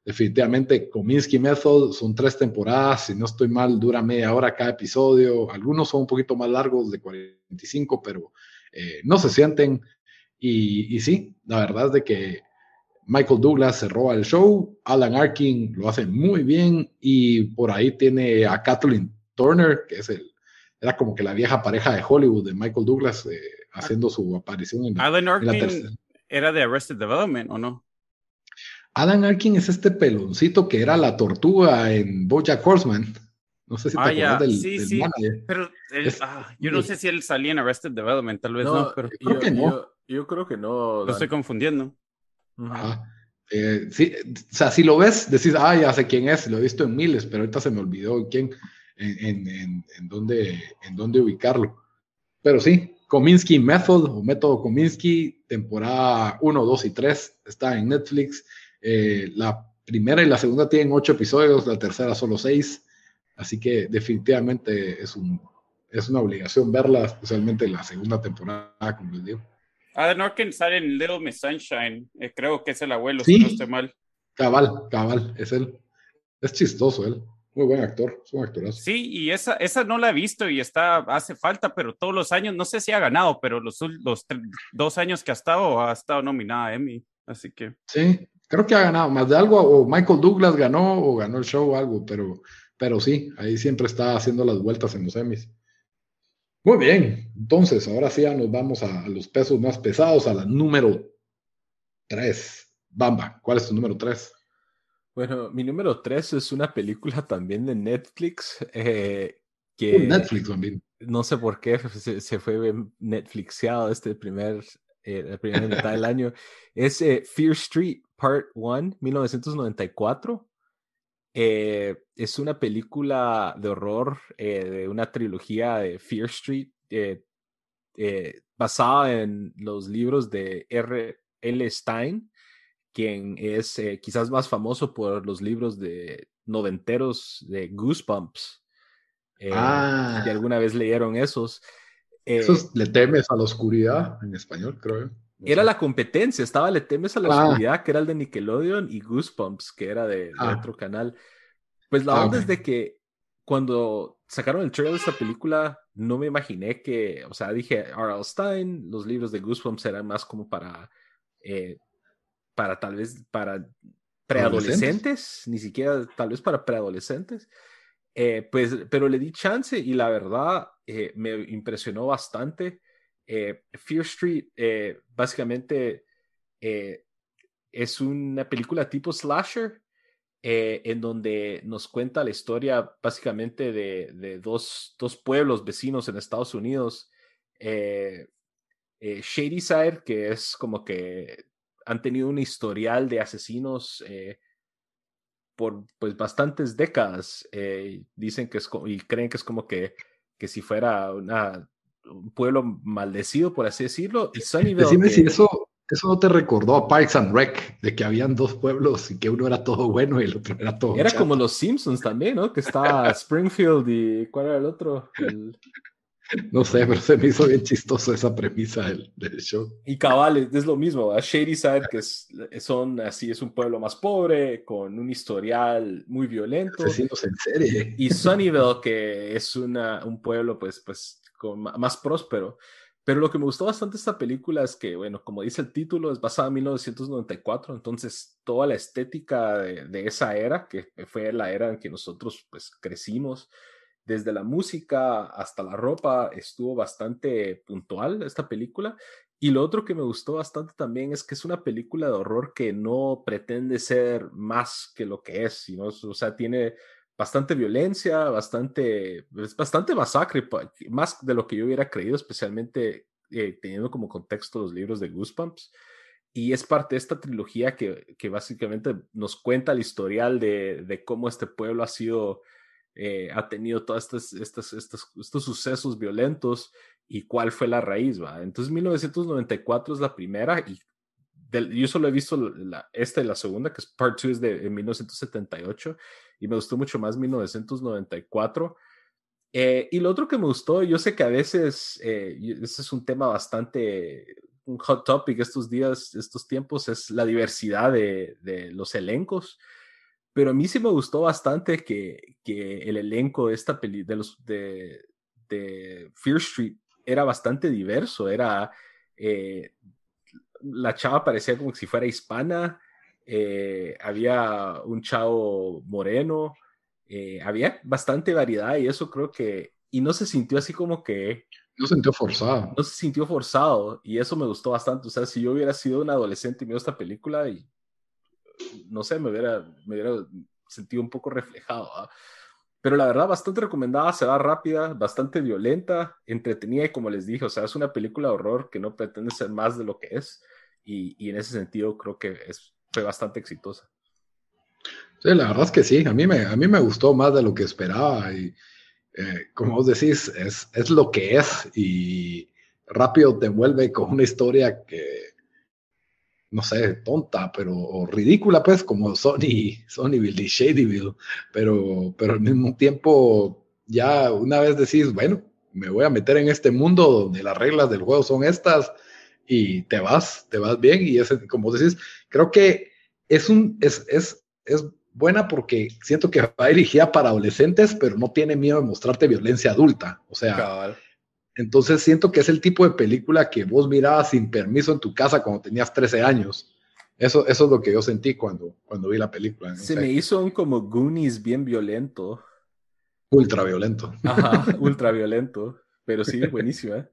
definitivamente, Kominsky Method son tres temporadas, si no estoy mal, dura media hora cada episodio, algunos son un poquito más largos, de 45, pero eh, no se sienten y, sí, la verdad es de que Michael Douglas se roba el show, Alan Arkin lo hace muy bien y por ahí tiene a Kathleen Turner, que es el, era como que la vieja pareja de Hollywood de Michael Douglas eh, haciendo su aparición en, Alan Arkin era de Arrested Development o no? Alan Arkin es este peloncito que era la tortuga en BoJack Horseman. No sé si te ah, acuerdas del, sí, sí. Pero ah, yo no sé si él salía en Arrested Development, tal vez no, pero creo que no. Yo creo que no. Lo estoy confundiendo. Eh, sí, o sea, si lo ves, decís, ah, ya sé quién es, lo he visto en miles, pero ahorita se me olvidó quién, en, en, en, dónde, en dónde ubicarlo. Pero sí, Kominsky Method o Método Kominsky, temporada 1, 2 y 3, está en Netflix. Eh, la primera y la segunda tienen ocho episodios, la tercera solo seis. Así que definitivamente es, un, es una obligación verla, especialmente la segunda temporada, como les digo. Adam Arkin sale en Little Miss Sunshine. Eh, creo que es el abuelo, si no estoy mal. Cabal, cabal, es él. Es chistoso él. Muy buen actor, es un actorazo. Sí, y esa, esa no la he visto y está, hace falta, pero todos los años, no sé si ha ganado, pero los, los dos años que ha estado, ha estado nominada a Emmy. Así que. Sí, creo que ha ganado más de algo, o Michael Douglas ganó, o ganó el show o algo, pero, pero sí, ahí siempre está haciendo las vueltas en los Emmys. Muy bien, entonces ahora sí ya nos vamos a, los pesos más pesados, a la número 3. Bamba, ¿cuál es tu número 3? Bueno, mi número 3 es una película también de Netflix. Eh, que Netflix también. No sé por qué se, fue Netflixeado este primer, eh, la primera mitad del año. Es eh, Fear Street Part 1, 1994. Eh, es una película de horror eh, de una trilogía de Fear Street eh, basada en los libros de R. L. Stein, quien es quizás más famoso por los libros de noventeros de Goosebumps. ah. Si alguna vez leyeron esos. Esos le temes a la oscuridad en español, creo. Era la competencia, estaba Le temes a la ah. oscuridad, que era el de Nickelodeon, y Goosebumps, que era de, ah. otro canal. Pues la ah, onda es de que cuando sacaron el trailer de esta película, no me imaginé que, o sea, dije, R.L. Stein, los libros de Goosebumps eran más como para, eh, para tal vez, para preadolescentes, ni siquiera tal vez para preadolescentes. Eh, pues, pero le di chance y la verdad eh, me impresionó bastante. Eh, Fear Street eh, básicamente eh, es una película tipo slasher en donde nos cuenta la historia básicamente de, dos, pueblos vecinos en Estados Unidos. Shadyside, que es como que han tenido un historial de asesinos por pues bastantes décadas. dicen que es y creen que es como que que si fuera una, un pueblo maldecido, por así decirlo. Y Sunnyvale. Decime si eso, eso no te recordó a Parks and Rec, de que habían dos pueblos y que uno era todo bueno y el otro era todo. Era como los Simpsons también, ¿no? Que está [laughs] Springfield y ¿cuál era el otro? No sé, pero se me hizo bien chistoso esa premisa del, show. Y cabal, es lo mismo, Shady Side, que es, son así, es un pueblo más pobre, con un historial muy violento. Asesinos en serie. Y Sunnyvale, que es una, un pueblo, pues, pues, más próspero. Pero lo que me gustó bastante esta película es que, bueno, como dice el título, es basada en 1994, entonces toda la estética de, de esa era, que fue la era en que nosotros, pues, crecimos, desde la música hasta la ropa estuvo bastante puntual esta película. Y lo otro que me gustó bastante también es que es una película de horror que no pretende ser más que lo que es, sino, o sea, tiene bastante violencia, bastante, es bastante masacre, más de lo que yo hubiera creído, especialmente eh, teniendo como contexto los libros de Goosebumps. Y es parte de esta trilogía que, que básicamente nos cuenta el historial de, de cómo este pueblo ha sido eh, ha tenido todos estos, estos, estos, estos, sucesos violentos y cuál fue la raíz, ¿va? Entonces 1994 es la primera y yo solo he visto la, esta y la segunda, que es Part 2 es de 1978 y me gustó mucho más 1994. Eh, y lo otro que me gustó, yo sé que a veces, eh, es un tema bastante, hot topic estos días, estos tiempos, es la diversidad de, de los elencos. Pero a mí sí me gustó bastante que, que el elenco de esta peli de, de Fear Street era bastante diverso. Era eh, la chava parecía como si fuera hispana. Eh, había un chavo moreno. Eh, había bastante variedad y eso creo que y no se sintió así como que no se sintió forzado. No se sintió forzado y eso me gustó bastante. O sea, si yo hubiera sido un adolescente y me esta película y no sé, me hubiera, me hubiera sentido un poco reflejado. Pero la verdad, bastante recomendada, se va rápida, bastante violenta, entretenida y como les dije, o sea, es una película de horror que no pretende ser más de lo que es y, y en ese sentido creo que es, fue bastante exitosa. Sí, la verdad es que sí, a mí me, a mí me gustó más de lo que esperaba y eh, como vos decís, es, es lo que es y rápido te vuelve con una historia que no sé, tonta, pero ridícula, pues, como Sony, Sonyville y Shadyville, pero, pero al mismo tiempo, ya una vez decís, bueno, me voy a meter en este mundo donde las reglas del juego son estas y te vas, te vas bien y es, como decís, creo que es un, es, es, es buena porque siento que va dirigida para adolescentes, pero no tiene miedo de mostrarte violencia adulta, o sea, entonces siento que es el tipo de película que vos mirabas sin permiso en tu casa cuando tenías 13 años. Eso, eso es lo que yo sentí cuando, cuando vi la película. Se me hizo un como Goonies bien violento. Ultra violento. Ajá, [laughs] ultra violento. Pero sí, buenísima. ¿eh?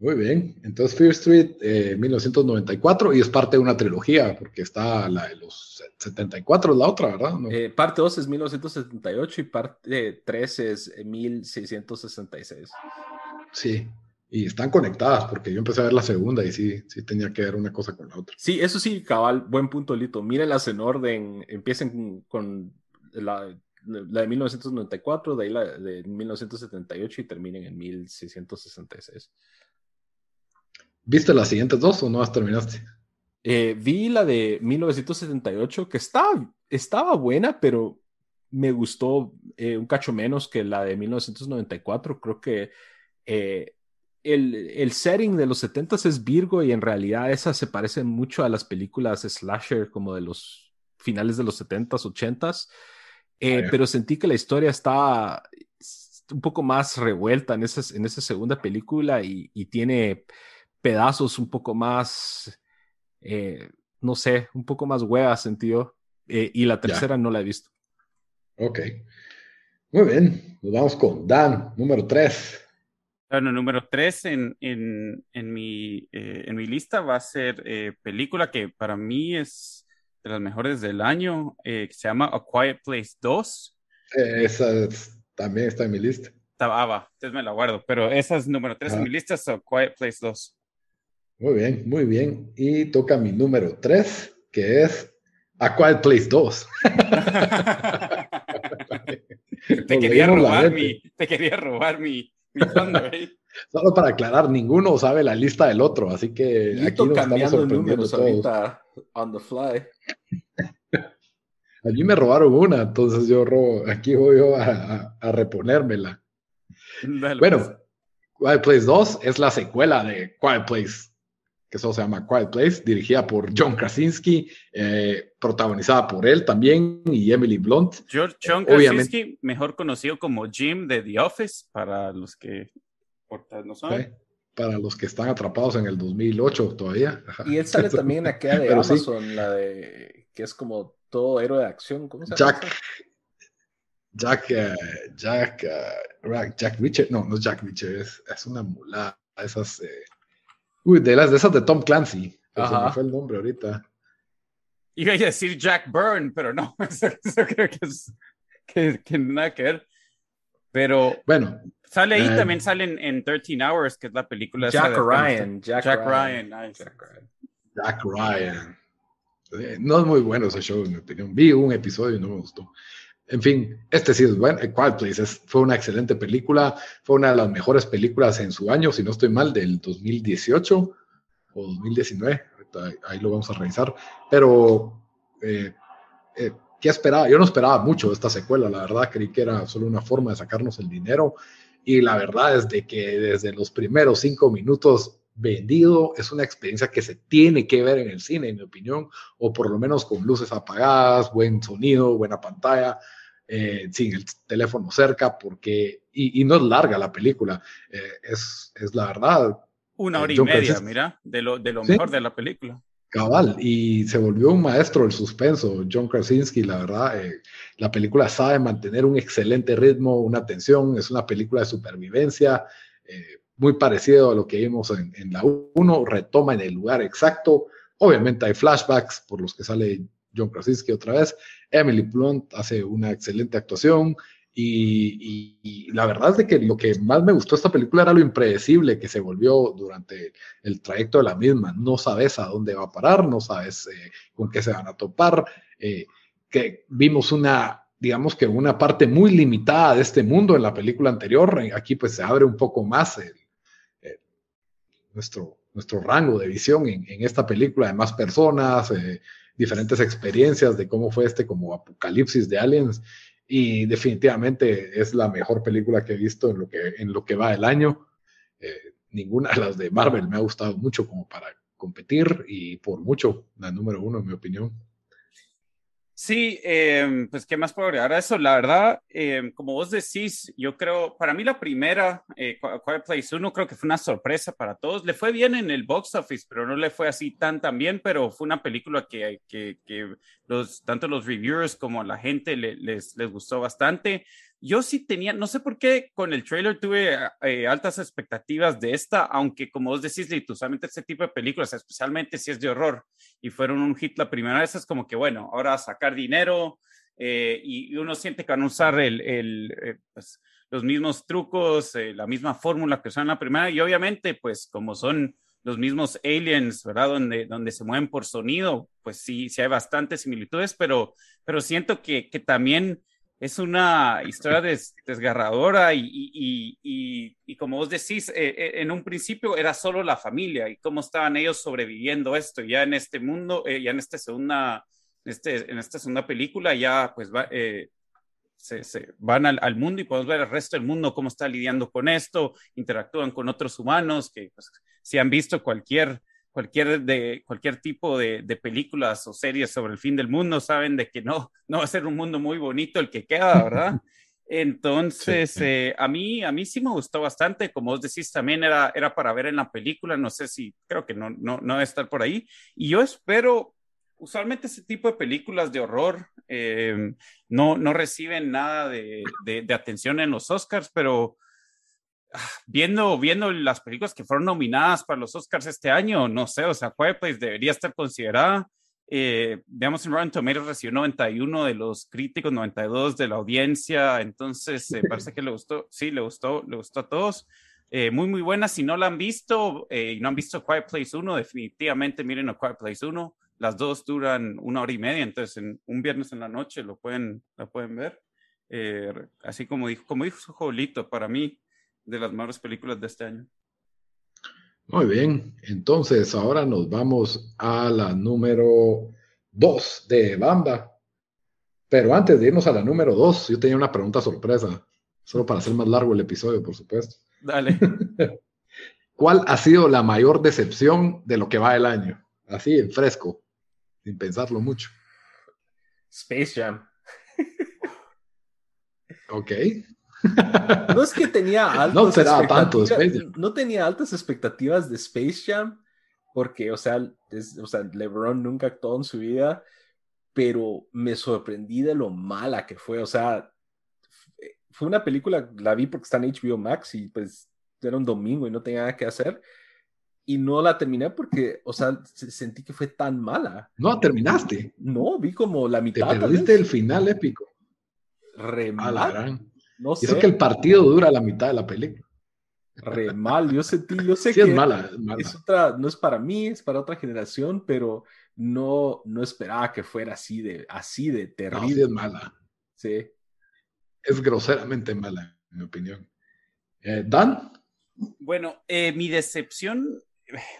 Muy bien. Entonces, Fear Street, 1994, eh, y es parte de una trilogía, porque está la de los 74, es la otra, ¿verdad? Eh, parte 2 es 1978 y parte 3 es 1666. Sí, y están conectadas porque yo empecé a ver la segunda y sí, sí tenía que ver una cosa con la otra. Sí, eso sí, cabal, buen punto, Lito. Mírenlas en orden, empiecen con la, la, de 1994, de ahí la de 1978 y terminen en 1666. ¿Viste las siguientes dos o no las terminaste? Eh, vi la de 1978 que estaba, estaba buena, pero me gustó eh, un cacho menos que la de 1994. Creo que eh, el, el, setting de los 70 es Virgo y en realidad esa se parece mucho a las películas slasher como de los finales de los 70s, 80s, eh, pero sentí que la historia estaba un poco más revuelta en esa, en esa segunda película y, y tiene pedazos un poco más, eh, no sé, un poco más huevas sentido. y la tercera no la he visto. Ok. Muy bien, nos vamos con Dan, número 3. Bueno, número tres en, en, en, mi, eh, en mi lista va a ser eh, película que para mí es de las mejores del año, eh, que se llama A Quiet Place 2. esa también está en mi lista. Ah, va, entonces me la guardo, pero esa es número tres en mi lista, es A Quiet Place 2. Muy bien, muy bien. Y toca mi número tres, que es A Quiet Place 2. te, quería robar mi, te quería robar mi, mi fondo, ¿eh? [laughs] Solo para aclarar, ninguno sabe la lista del otro, así que aquí nos estamos sorprendiendo ahorita on the fly. [laughs] A mí me robaron una, entonces yo robo, aquí voy yo a, a, reponérmela. bueno, pues. Quiet Place 2 es la secuela de Quiet Place, que eso se llama Quiet Place, dirigida por John Krasinski, eh, protagonizada por él también y Emily Blunt. John eh, Krasinski, mejor conocido como Jim de The Office, para los que no saben. Para los que están atrapados en el 2008 todavía. Y él sale [laughs] también en aquella de Amazon, la de que es como todo héroe de acción. ¿Cómo se llama? Jack. Jack, uh, Jack, uh, Jack Richard, no, no es Jack Richard, es, es una mula, esas, eh, uy, de las de esas de Tom Clancy, se me fue el nombre ahorita. Iba a decir Jack Byrne, pero no, [laughs] eso, creo que es, que, que, nada que ver. Pero, bueno, Sale ahí, también sale en, 13 Hours, que es la película. Jack Ryan. Jack, Ryan. Jack Ryan. Jack Ryan. Eh, no es muy bueno ese show, en mi opinión. Vi un episodio y no me gustó. En fin, este sí es bueno. Quiet Place fue una excelente película. Fue una de las mejores películas en su año, si no estoy mal, del 2018 o 2019. ahí lo vamos a revisar. Pero, eh, eh, ¿qué esperaba? Yo no esperaba mucho de esta secuela, la verdad. Creí que era solo una forma de sacarnos el dinero y la verdad es de que desde los primeros cinco minutos vendido es una experiencia que se tiene que ver en el cine, en mi opinión, o por lo menos con luces apagadas, buen sonido, buena pantalla, eh, sin el teléfono cerca, porque, y, no es larga la película, eh, es, es la verdad. Una hora y media, mira, de lo, de lo mejor de la película. Cabal, y se volvió un maestro del suspenso, John Krasinski, la verdad. Eh, la película sabe mantener un excelente ritmo, una tensión, es una película de supervivencia, eh, muy parecido a lo que vimos en, en, la 1, retoma en el lugar exacto. Obviamente hay flashbacks por los que sale John Krasinski otra vez. Emily Blunt hace una excelente actuación. Y, la verdad es de que lo que más me gustó esta película era lo impredecible que se volvió durante el trayecto de la misma. No sabes a dónde va a parar, no sabes eh, con qué se van a topar. Eh, que vimos una, digamos que una parte muy limitada de este mundo en la película anterior. Aquí pues se abre un poco más nuestro, nuestro rango de visión en, esta película de más personas, eh, diferentes experiencias de cómo fue este como apocalipsis de aliens y definitivamente es la mejor película que he visto en lo que, en lo que va el año. Eh, ninguna de las de Marvel me ha gustado mucho como para competir y por mucho la número uno en mi opinión. Sí, em, pues qué más puedo agregar eso. La verdad, em, como vos decís, yo creo, para mí la primera, eh, Quiet Place 1, creo que fue una sorpresa para todos. Le fue bien en el box office, pero no le fue así tan bien, pero fue una película que los, tanto los reviewers como la gente les, les gustó bastante yo sí tenía, no sé por qué con el trailer tuve eh, altas expectativas de esta, aunque como vos decís, usualmente este tipo de películas, especialmente si es de horror y fueron un hit la primera vez, es como que bueno, ahora sacar dinero eh, y, uno siente que van a usar eh, pues, los mismos trucos, la misma fórmula que usaron la primera y obviamente pues como son los mismos aliens, ¿verdad? Donde, donde se mueven por sonido, pues sí, sí hay bastantes similitudes, pero, pero siento que, que también es una historia desgarradora y, y, y, y, como vos decís, eh, eh, en un principio era solo la familia y cómo estaban ellos sobreviviendo esto. Ya en este mundo, eh, ya en esta segunda, este, en esta segunda película, ya pues va, se, se, van al, al, mundo y podemos ver el resto del mundo cómo está lidiando con esto, interactúan con otros humanos que pues, si han visto cualquier cualquier, de, cualquier tipo de, de, películas o series sobre el fin del mundo saben de que no, [laughs] no va a ser un mundo muy bonito el que queda, ¿verdad? [laughs] Entonces, Eh, a, mí, a mí sí me gustó bastante, como vos decís, también era, era para ver en la película, no sé si, creo que no, no, no debe estar por ahí, y yo espero, usualmente ese tipo de películas de horror eh, no, no reciben nada de, de, de atención en los Oscars, pero [sighs] viendo, viendo las películas que fueron nominadas para los Oscars este año, no sé, o sea, Quiet Place debería estar considerada. Eh, en Rotten Tomatoes recibió 91 de los críticos, 92 de la audiencia, entonces eh, parece que le gustó, sí, le gustó, le gustó a todos. Eh, muy, muy buena. Si no la han visto eh, y no han visto Quiet Place 1, definitivamente miren a Quiet Place 1. Las dos duran una hora y media, entonces en un viernes en la noche lo pueden, la pueden ver. Eh, así como dijo, como dijo Jolito, para mí, de las mejores películas de este año. Muy bien, entonces ahora nos vamos a la número 2 de Bamba. Pero antes de irnos a la número 2, yo tenía una pregunta sorpresa, solo para hacer más largo el episodio, por supuesto. Dale. [laughs] ¿Cuál ha sido la mayor decepción de lo que va el año? Así, en fresco, sin pensarlo mucho. Space Jam. Ok. [laughs] No es que tenía altas No tanto. No tenía altas expectativas de Space Jam, porque, o sea, es- o sea, LeBron nunca actuó en su vida, pero me sorprendí de lo mala que fue. O sea, fue una película, la vi porque está en HBO Max y pues era un domingo y no tenía nada que hacer. Y no la terminé porque, o sea, se- sentí que fue tan mala. No, terminaste. No, vi como la Te mitad. tal perdiste el final épico. Re No Y sé. eso que el partido dura la mitad de la película. Re mal. Yo sentí, yo sé Sí, que es mala, es mala. es otra, no es para mí, es para otra generación, pero no, no esperaba que fuera así de, así de No, terrible. sí es mala. Sí. Es groseramente mala, en mi opinión. Eh, Dan, Bueno, eh, mi decepción,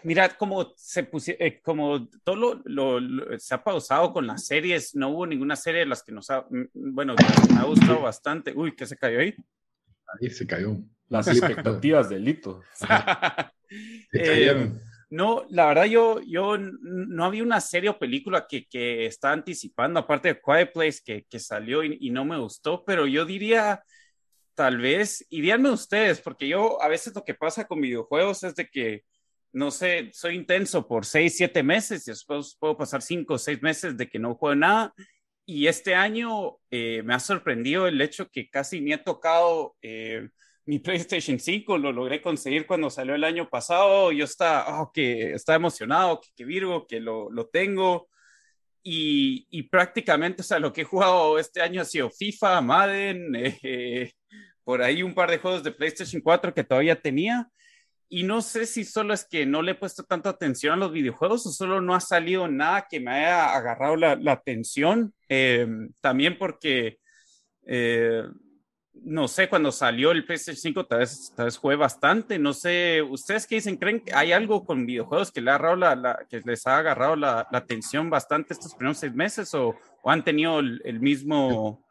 mira, como se pusieron, como todo lo, lo- lo- se ha pausado con las series, no hubo ninguna serie de las que nos ha, mm, bueno, de las que me ha gustado bastante. Uy, ¿qué se cayó ahí? ahí se cayó. Las expectativas del Lito. [laughs] Se Eh. No, la verdad yo, yo no había una serie o película que, que estaba anticipando, aparte de Quiet Place, que, que salió y, y no me gustó, pero yo diría, tal vez, y díganme ustedes, porque yo a veces lo que pasa con videojuegos es de que, no sé, soy intenso por seis, siete meses y después puedo pasar cinco o seis meses de que no juego nada. Y este año eh, me ha sorprendido el hecho que casi ni he tocado eh, mi PlayStation 5, lo logré conseguir cuando salió el año pasado. Yo estaba, oh, que estaba emocionado, que, que Virgo, que lo, lo tengo. Y, y, prácticamente, o sea, lo que he jugado este año ha sido FIFA, Madden, [laughs] eh, por ahí un par de juegos de PlayStation 4 que todavía tenía. Y no sé si solo es que no le he puesto tanta atención a los videojuegos o solo no ha salido nada que me haya agarrado la, la atención. Eh, también porque, eh, no sé, cuando salió el PlayStation 5 tal vez, tal vez jugué bastante. No sé, ¿ustedes qué dicen? ¿Creen que hay algo con videojuegos que, le ha agarrado la, la, que les ha agarrado la, la, atención bastante estos primeros seis meses o, o han tenido el, el mismo...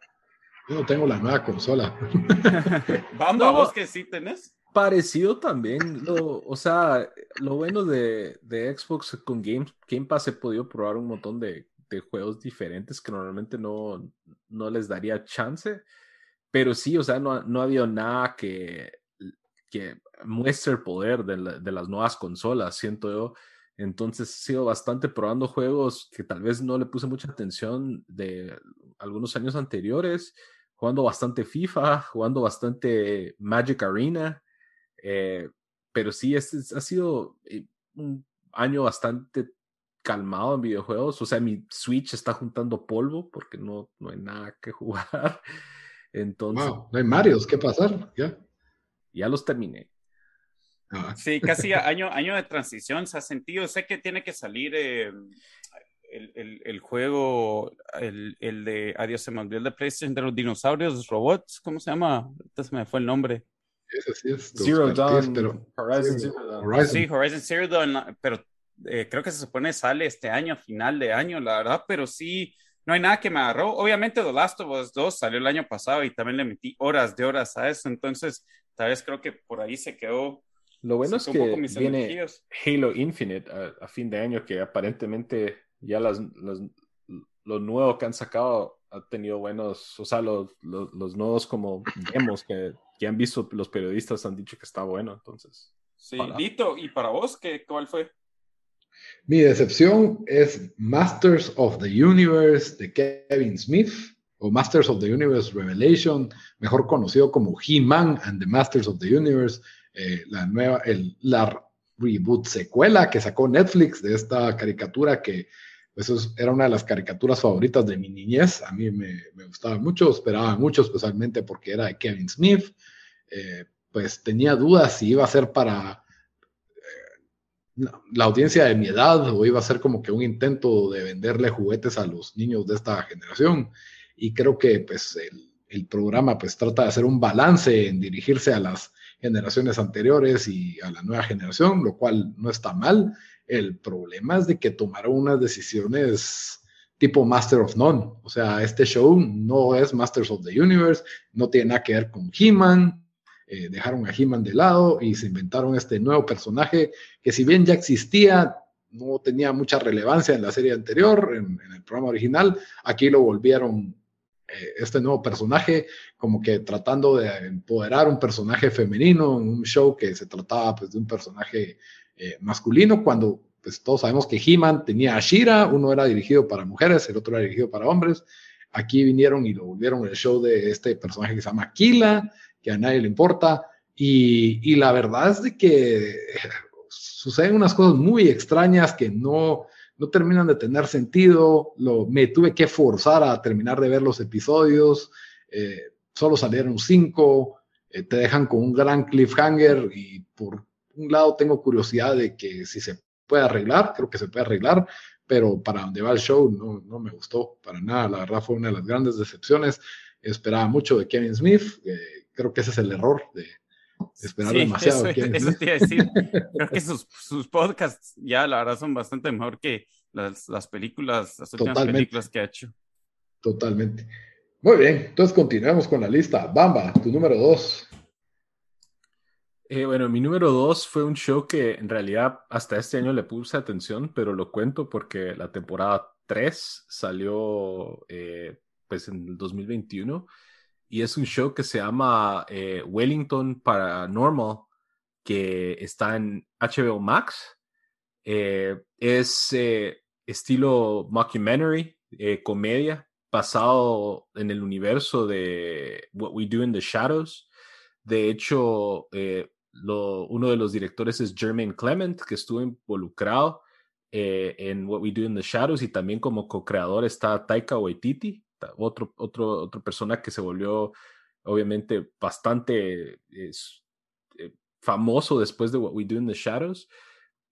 Yo no tengo la nueva consola. [laughs] Vamos, no, vos que sí tenés parecido también. Lo, o sea, lo bueno de, de, Xbox con Game, Game Pass he podido probar un montón de, de, juegos diferentes que normalmente no, no les daría chance. Pero sí, o sea, no, no ha habido nada que, que muestre el poder de, de, las nuevas consolas, siento yo. Entonces he sido bastante probando juegos que tal vez no le puse mucha atención de algunos años anteriores, jugando bastante FIFA, jugando bastante Magic Arena. Eh, pero sí, este ha sido eh, un año bastante calmado en videojuegos. O sea, mi Switch está juntando polvo porque no, no hay nada que [laughs] jugar. Entonces. Wow, no hay Marios, ¿qué pasar? Ya. Ya los terminé. Ah. Sí, casi [laughs] año, año de transición se ha sentido. Sé que tiene que salir eh, el, el, el, juego, el, el, de. Adiós, se me olvidó el de PlayStation de los dinosaurios, robots. ¿Cómo se llama? Se me fue el nombre. Es. Zero Dawn. Pero, Horizon Zero Dawn. Horizon. Sí, Horizon Zero Dawn, pero eh, creo que se supone sale este año, final de año, la verdad, pero sí, no hay nada que me agarró. Obviamente, The Last of Us 2 salió el año pasado y también le metí horas de horas a eso, entonces tal vez creo que por ahí se quedó. Lo bueno es que viene energías. Halo Infinite a, a, fin de año, que aparentemente ya las, las, lo nuevo que han sacado ha tenido buenos, o sea, los, los, los nuevos como demos que, que, han visto los periodistas han dicho que está bueno, entonces. Sí, Lito, ¿y para vos qué, cuál fue? Mi decepción es Masters of the Universe de Kevin Smith, o Masters of the Universe Revelation, mejor conocido como He-Man and the Masters of the Universe, eh, la nueva, el, la reboot secuela que sacó Netflix de esta caricatura que eso es, era una de las caricaturas favoritas de mi niñez, a mí me, gustaba mucho, esperaba mucho, especialmente porque era de Kevin Smith, eh, pues tenía dudas si iba a ser para la audiencia de mi edad o iba a ser como que un intento de venderle juguetes a los niños de esta generación. Y creo que pues el, el programa pues trata de hacer un balance en dirigirse a las generaciones anteriores y a la nueva generación, lo cual no está mal. El problema es de que tomaron unas decisiones tipo Master of None. O sea, este show no es Masters of the Universe, no tiene nada que ver con He-Man. Eh, dejaron a He-Man de lado y se inventaron este nuevo personaje que si bien ya existía, no tenía mucha relevancia en la serie anterior, en, el programa original, aquí lo volvieron eh, este nuevo personaje, como que tratando de empoderar un personaje femenino en un show que se trataba pues, de un personaje eh, masculino, cuando pues todos sabemos que He-Man tenía a Shira, uno era dirigido para mujeres, el otro era dirigido para hombres. Aquí vinieron y lo volvieron el show de este personaje que se llama Kila, que a nadie le importa. Y, y la verdad es de que suceden unas cosas muy extrañas que no, no terminan de tener sentido. Lo, me tuve que forzar a terminar de ver los episodios. Eh, solo salieron cinco. Eh, te dejan con un gran cliffhanger y por un lado tengo curiosidad de que si se puede arreglar, creo que se puede arreglar, pero para donde va el show no, no me gustó para nada. La verdad fue una de las grandes decepciones. Esperaba mucho de Kevin Smith. Eh, creo que ese es el error de, esperar demasiado. Eso, eso te iba a decir. [laughs] creo que sus, sus, podcasts ya la verdad son bastante mejor que las, las películas, las últimas películas que ha hecho. Totalmente. Muy bien, entonces continuamos con la lista. Bamba, tu número dos. Eh, bueno, mi número dos fue un show que en realidad hasta este año le puse atención, pero lo cuento porque la temporada 3 salió eh, pues en el 2021 y es un show que se llama eh, Wellington Paranormal que está en HBO Max. es estilo mockumentary, comedia, basado en el universo de What We Do in the Shadows. De hecho, uno de los directores es Jermaine Clement, que estuvo involucrado eh, en What We Do in the Shadows y también como co-creador está Taika Waititi, otro, otro, otra persona que se volvió obviamente bastante eh, famoso después de What We Do in the Shadows.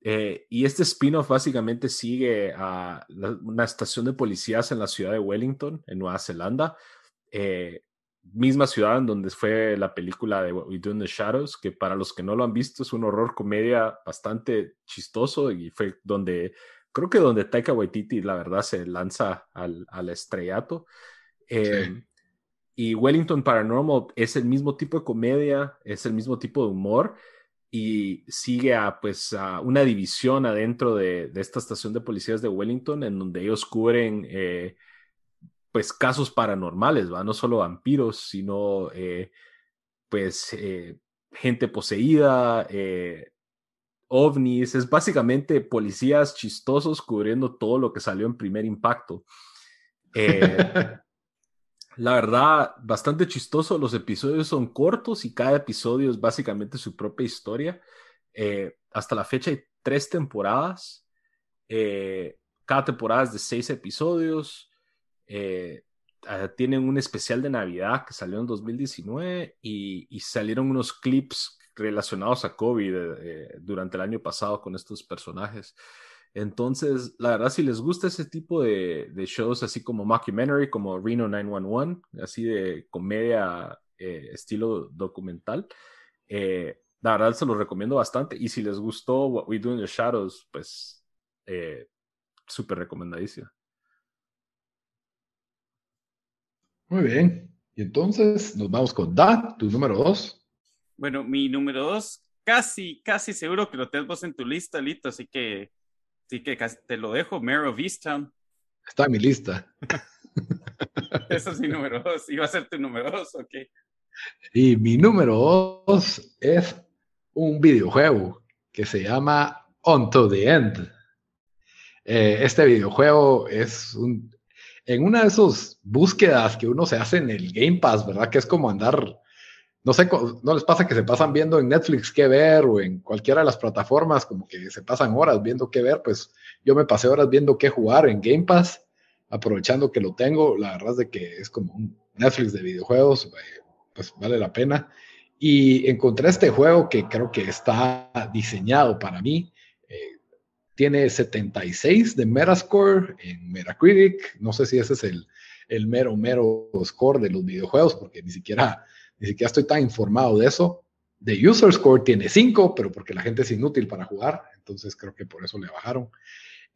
Eh, y este spin-off básicamente sigue a una estación de policías en la ciudad de Wellington, en Nueva Zelanda, misma ciudad en donde fue la película de What We Do in the Shadows, que para los que no lo han visto es un horror comedia bastante chistoso y fue donde, creo que donde Taika Waititi la verdad se lanza al, al estrellato. Em, y Wellington Paranormal es el mismo tipo de comedia, es el mismo tipo de humor y sigue a pues a una división adentro de, de esta estación de policías de Wellington en donde ellos cubren eh, pues casos paranormales, ¿va? No solo vampiros, sino eh, pues eh, gente poseída, eh, ovnis, es básicamente policías chistosos cubriendo todo lo que salió en primer impacto. [laughs] la verdad, bastante chistoso, los episodios son cortos y cada episodio es básicamente su propia historia. hasta la fecha hay tres temporadas, cada temporada es de seis episodios. Eh, ah, tienen un especial de Navidad que salió en 2019 y, salieron unos clips relacionados a COVID eh, durante el año pasado con estos personajes. Entonces, la verdad, si les gusta ese tipo de, shows, así como mockumentary, como Reno 911, así de comedia eh, estilo documental, la verdad se los recomiendo bastante. Y si les gustó What We Do in the Shadows, pues súper recomendadísimo. Muy bien. Y entonces nos vamos con Da, tu número dos. Bueno, mi número dos, casi, casi seguro que lo tenemos en tu lista, Lito, así que, así que te lo dejo, Mare of Easttown. Está en mi lista. [laughs] Eso es mi número dos. ¿Iba a ser tu número dos ok? Y mi número dos es un videojuego que se llama On to the End. Eh, este videojuego es un, en una de esas búsquedas que uno se hace en el Game Pass, ¿verdad? Que es como andar, no sé, no les pasa que se pasan viendo en Netflix qué ver o en cualquiera de las plataformas, como que se pasan horas viendo qué ver, pues yo me pasé horas viendo qué jugar en Game Pass, aprovechando que lo tengo, la verdad es de que es como un Netflix de videojuegos, eh, pues vale la pena. Y encontré este juego que creo que está diseñado para mí tiene 76 de Metascore en Metacritic. No sé si ese es el, el mero, mero score de los videojuegos, porque ni siquiera, ni siquiera estoy tan informado de eso. De user score tiene 5, pero porque la gente es inútil para jugar, entonces creo que por eso le bajaron.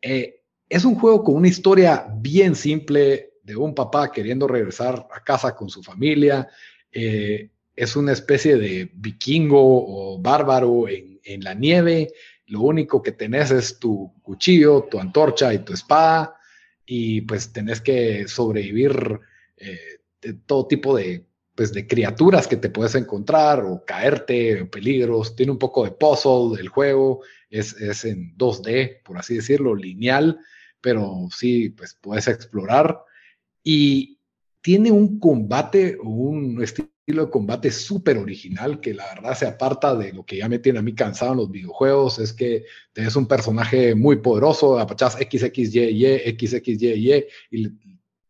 Eh, es un juego con una historia bien simple de un papá queriendo regresar a casa con su familia. Eh, es una especie de vikingo o bárbaro en, en la nieve lo único que tenés es tu cuchillo, tu antorcha y tu espada, y pues tenés que sobrevivir eh, de todo tipo de, pues, de criaturas que te puedes encontrar o caerte, peligros. Tiene un poco de puzzle el juego, es, es en 2D, por así decirlo, lineal, pero sí, pues puedes explorar. Y tiene un combate o un estilo de combate súper original que la verdad se aparta de lo que ya me tiene a mí cansado en los videojuegos, es que tenés un personaje muy poderoso, apachás XXYY, XXYY y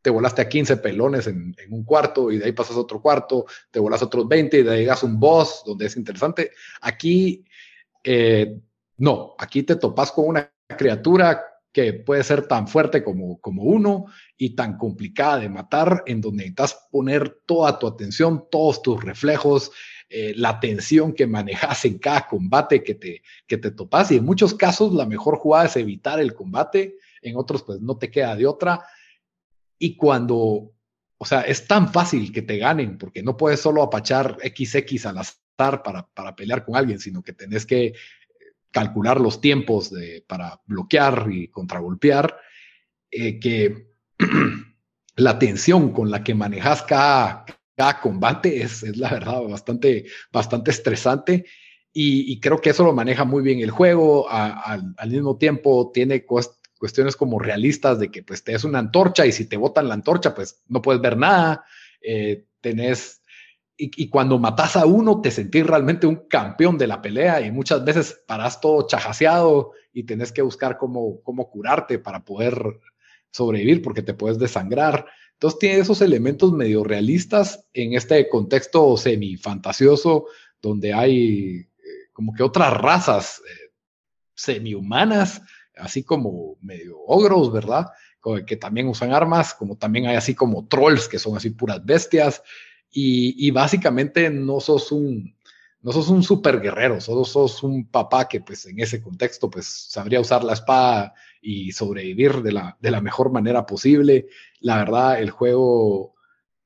te volaste a 15 pelones en, un cuarto y de ahí pasas a otro cuarto, te volas a otros 20 y de ahí llegas a un boss donde es interesante. Aquí, eh, no, aquí te topas con una criatura que puede ser tan fuerte como, como uno y tan complicada de matar, en donde necesitas poner toda tu atención, todos tus reflejos, eh, la tensión que manejas en cada combate que te, que te topas. Y en muchos casos la mejor jugada es evitar el combate, en otros pues no te queda de otra. Y cuando, o sea, es tan fácil que te ganen, porque no puedes solo apachar XX al azar para, para pelear con alguien, sino que tenés que calcular los tiempos de, para bloquear y contragolpear, eh, que [clears throat] la tensión con la que manejas cada, cada combate es, es, la verdad bastante, bastante estresante y, creo que eso lo maneja muy bien el juego. al mismo tiempo tiene cuestiones como realistas de que pues te es una antorcha y si te botan la antorcha pues no puedes ver nada. Eh, tenés y, cuando matas a uno te sentís realmente un campeón de la pelea y muchas veces paras todo chajaseado y tenés que buscar cómo, cómo curarte para poder sobrevivir porque te puedes desangrar. Entonces tiene esos elementos medio realistas en este contexto semi-fantasioso donde hay eh, como que otras razas eh, semi-humanas, así como medio ogros, ¿verdad? Que también usan armas, como también hay así como trolls que son así puras bestias y, básicamente no sos un, no sos un super guerrero, solo sos un papá que pues en ese contexto pues sabría usar la espada y sobrevivir de la, de la mejor manera posible. La verdad, el juego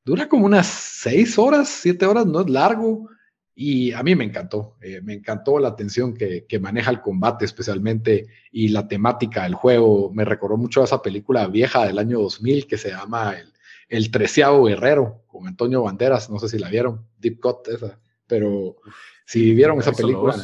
dura como unas seis horas, siete horas, no es largo. Y a mí me encantó, eh, me encantó la atención que, que, maneja el combate especialmente y la temática del juego. Me recordó mucho a esa película vieja del año 2000 que se llama El, el Treceavo Guerrero con Antonio Banderas, no sé si la vieron, Deep Cut esa, pero si vieron esa película,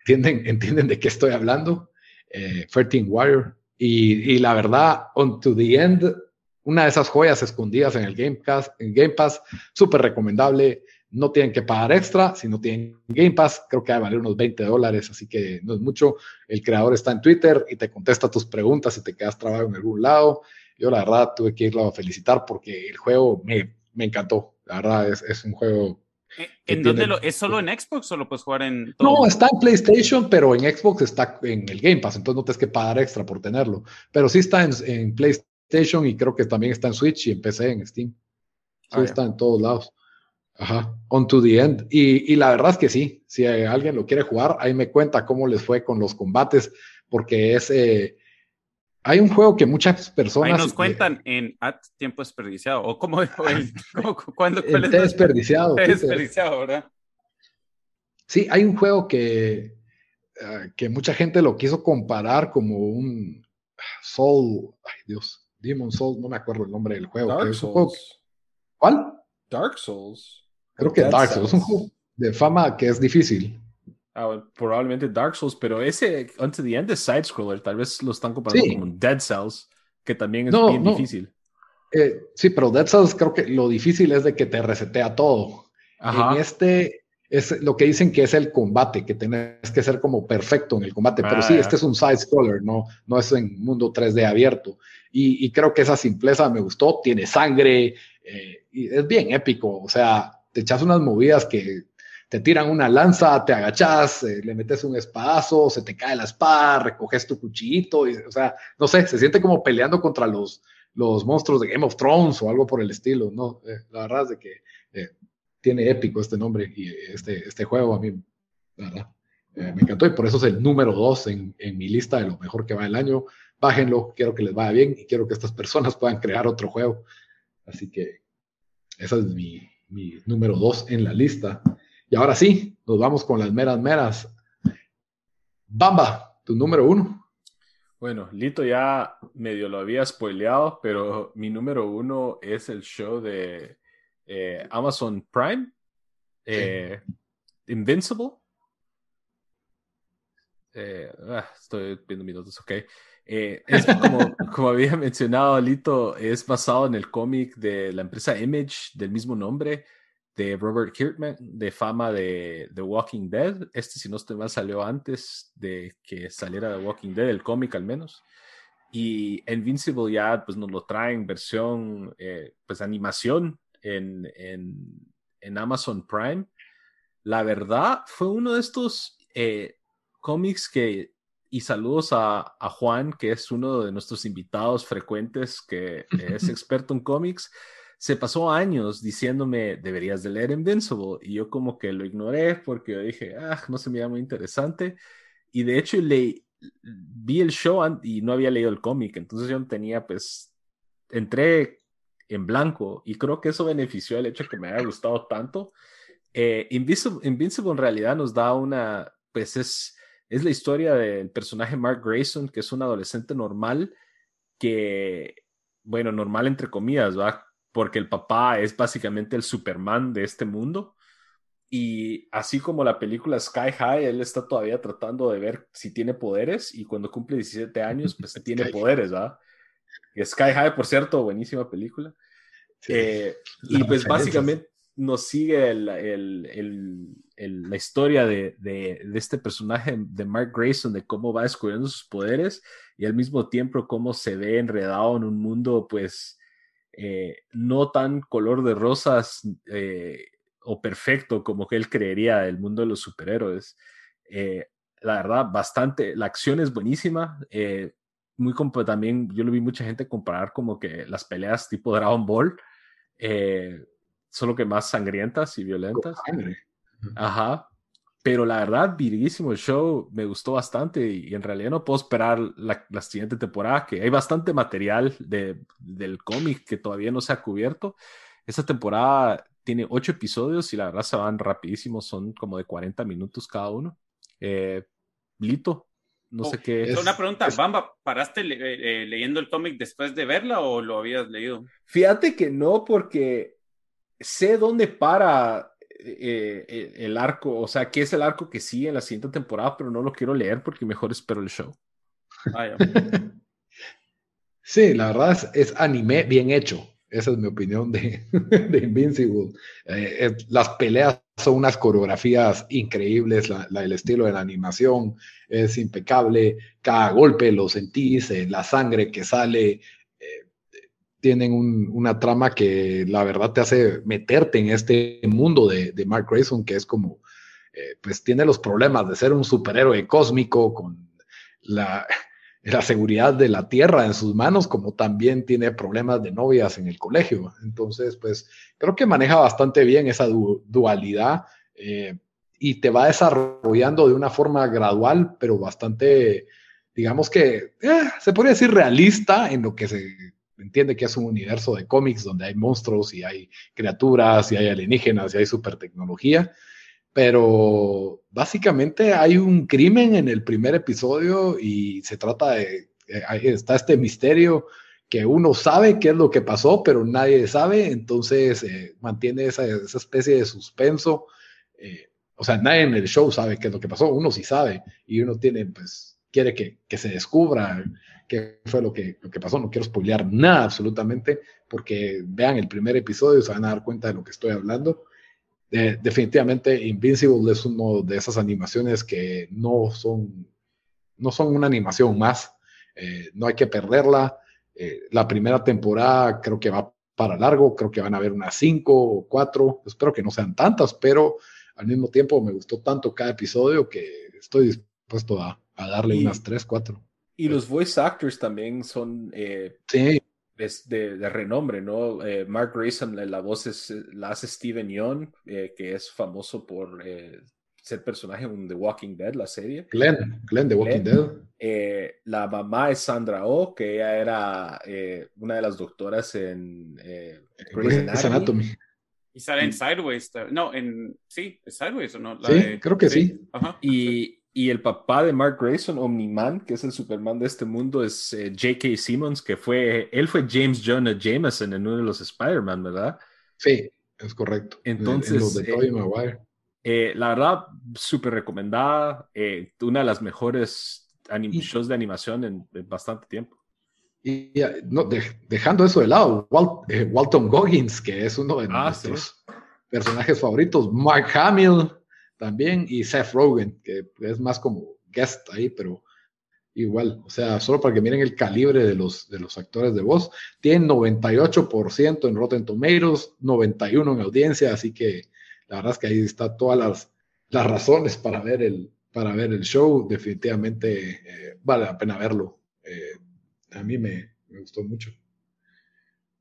entienden, entienden de qué estoy hablando, eh, 13 Warrior, y, la verdad, On to the End, una de esas joyas escondidas en el Game Pass, en Game Pass, súper recomendable, no tienen que pagar extra, si no tienen Game Pass, creo que va a valer unos 20 dólares, así que no es mucho. El creador está en Twitter y te contesta tus preguntas si te quedas trabado en algún lado. Yo la verdad tuve que irlo a felicitar porque el juego me, me encantó. La verdad es, es un juego... ¿En dónde lo, es solo en Xbox o lo puedes jugar en todo? No, está en PlayStation, pero en Xbox está en el Game Pass, entonces no tienes que pagar extra por tenerlo. Pero sí está en, en PlayStation y creo que también está en Switch y en PC, en Steam. Sí ah, está en todos lados. Ajá, on to the end. Y, y, la verdad es que sí, si alguien lo quiere jugar, ahí me cuenta cómo les fue con los combates, porque es, eh, hay un juego que muchas personas. Ahí nos cuentan en at tiempo desperdiciado. O cómo, [laughs] cuándo, el desperdiciado. desperdiciado, ¿verdad? Sí, hay un juego que, ah, que mucha gente lo quiso comparar como un Soul. Ay, Dios. Demon Soul, no me acuerdo el nombre del juego. Dark Souls. ¿Cuál? Dark Souls. Creo que Dark Souls. Es un juego de fama que es difícil. Ah, probablemente Dark Souls, pero ese Unto the End es side scroller, tal vez lo están comparando con Dead Cells, que también es bien difícil. Eh, sí, pero Dead Cells creo que lo difícil es de que te resetea todo. En este es lo que dicen que es el combate, que tienes que ser como perfecto en el combate, pero sí, ah, este es un side scroller, no, no es en mundo 3D abierto. Y, creo que esa simpleza me gustó, tiene sangre, eh, y es bien épico, o sea, te echas unas movidas que te tiran una lanza, te agachas, eh, le metes un espadazo, se te cae la espada, recoges tu cuchillito, y, o sea, no sé, se siente como peleando contra los, los monstruos de Game of Thrones o algo por el estilo, ¿no? Eh, la verdad es de que eh, tiene épico este nombre y este, este juego a mí, la verdad, eh, me encantó y por eso es el número dos en, en, mi lista de lo mejor que va el año. Bájenlo, quiero que les vaya bien y quiero que estas personas puedan crear otro juego. Así que esa es mi, mi número dos en la lista. Y ahora sí, nos vamos con las meras meras. Bamba, tu número uno. Bueno, Lito ya medio lo había spoileado, pero mi número uno es el show de eh, Amazon Prime, eh, Invincible. Eh, ah, estoy viendo mis notas, ok. es como, [laughs] como, había mencionado, Lito, es basado en el cómic de la empresa Image del mismo nombre de Robert Kirkman, de fama de The Walking Dead. Este, si no estoy mal, salió antes de que saliera The Walking Dead, el cómic al menos. Y Invincible ya pues nos lo traen versión, eh, pues animación en, en, Amazon Prime. La verdad, fue uno de estos eh, cómics que, y saludos a, a, Juan, que es uno de nuestros invitados frecuentes, que es [laughs] experto en cómics se pasó años diciéndome, deberías de leer Invincible, y yo como que lo ignoré porque dije, ah, no se me llama muy interesante, y de hecho le, vi el show y no había leído el cómic, entonces yo tenía, pues, entré en blanco, y creo que eso benefició el hecho que me haya gustado tanto. Eh, Invincible, Invincible en realidad nos da una, pues es, es la historia del personaje Mark Grayson, que es un adolescente normal, que, bueno, normal entre comillas, ¿va? Porque el papá es básicamente el Superman de este mundo. Y así como la película Sky High, él está todavía tratando de ver si tiene poderes y cuando cumple 17 años, pues [laughs] tiene poderes, ¿verdad? Sky High, por cierto, buenísima película. Eh, y pues básicamente nos sigue la historia de, de, este personaje de Mark Grayson, de cómo va descubriendo sus poderes y al mismo tiempo cómo se ve enredado en un mundo, pues, eh, no tan color de rosas eh, o perfecto como que él creería del mundo de los superhéroes. Eh, la verdad, bastante, la acción es buenísima. muy también yo lo vi mucha gente comparar como que las peleas tipo Dragon Ball, solo que más sangrientas y violentas. Ajá, pero la verdad, virguísimo el show, me gustó bastante y, en realidad no puedo esperar la, siguiente temporada, que hay bastante material de, del cómic que todavía no se ha cubierto. Esta temporada tiene ocho episodios y la verdad se van rapidísimos, son como de 40 minutos cada uno. Eh, Lito, no sé qué es. Una pregunta, Bamba, ¿paraste eh, leyendo el cómic después de verla o lo habías leído? Fíjate que no, porque sé dónde para eh, eh, el arco, o sea, qué es el arco que sigue en la siguiente temporada, pero no lo quiero leer porque mejor espero el show. [laughs] Sí, la verdad es, anime bien hecho. Esa es mi opinión de, [laughs] de Invincible. Eh, las peleas son unas coreografías increíbles, la, el estilo de la animación es impecable, cada golpe lo sentís, la sangre que sale, tienen una trama que la verdad te hace meterte en este mundo de, Mark Grayson, que es como, eh, pues tiene los problemas de ser un superhéroe cósmico con [laughs] la, seguridad de la Tierra en sus manos, como también tiene problemas de novias en el colegio. Entonces, pues creo que maneja bastante bien esa dualidad eh, y te va desarrollando de una forma gradual, pero bastante, digamos que, eh, se podría decir realista en lo que se entiende que es un universo de cómics donde hay monstruos y hay criaturas y hay alienígenas y hay super tecnología, pero básicamente hay un crimen en el primer episodio y se trata de, eh, está este misterio que uno sabe qué es lo que pasó, pero nadie sabe, entonces eh, mantiene esa, especie de suspenso. Eh, o sea, nadie en el show sabe qué es lo que pasó, uno sí sabe y uno tiene, pues, quiere que, que se descubra qué fue lo que, lo que pasó. No quiero spoilear nada absolutamente, porque vean el primer episodio y se van a dar cuenta de lo que estoy hablando. definitivamente, Invincible es una de esas animaciones que no son, no son una animación más. Eh, no hay que perderla. Eh, la primera temporada creo que va para largo, creo que van a haber unas cinco o cuatro, espero que no sean tantas, pero al mismo tiempo me gustó tanto cada episodio que estoy dispuesto a, darle unas tres, cuatro. Y los voice actors también son. Eh, sí. es de, renombre, ¿no? Eh, Mark Grayson, la voz es, la hace Steven Yeun, eh, que es famoso por eh, ser personaje en The Walking Dead, la serie. Glenn, Glenn de Walking Dead. la mamá es Sandra Oh, que ella era una de las doctoras en Grey's Anatomy. Y sale en Sideways. No, en. Sí, Sideways o no. sí, creo que sí. Y, y, el papá de Mark Grayson, Omni-Man, que es el Superman de este mundo, es eh, J.K. Simmons, que fue. Él fue James Jonah Jameson en uno de los Spider-Man, ¿verdad? Sí, es correcto. Entonces. de eh, Maguire. Eh, la verdad, súper recomendada. una de las mejores shows de animación en bastante tiempo. Y no, dejando eso de lado, eh, Walton Goggins, que es uno de ah, nuestros personajes favoritos, Mark Hamill también, y Seth Rogen, que es más como guest ahí, pero igual, o sea, solo para que miren el calibre de los, de los actores de voz, tienen 98% en Rotten Tomatoes, 91% en audiencia, así que la verdad es que ahí está todas las, las razones para ver el, para ver el show, definitivamente eh, vale la pena verlo. Eh, a mí me, gustó mucho.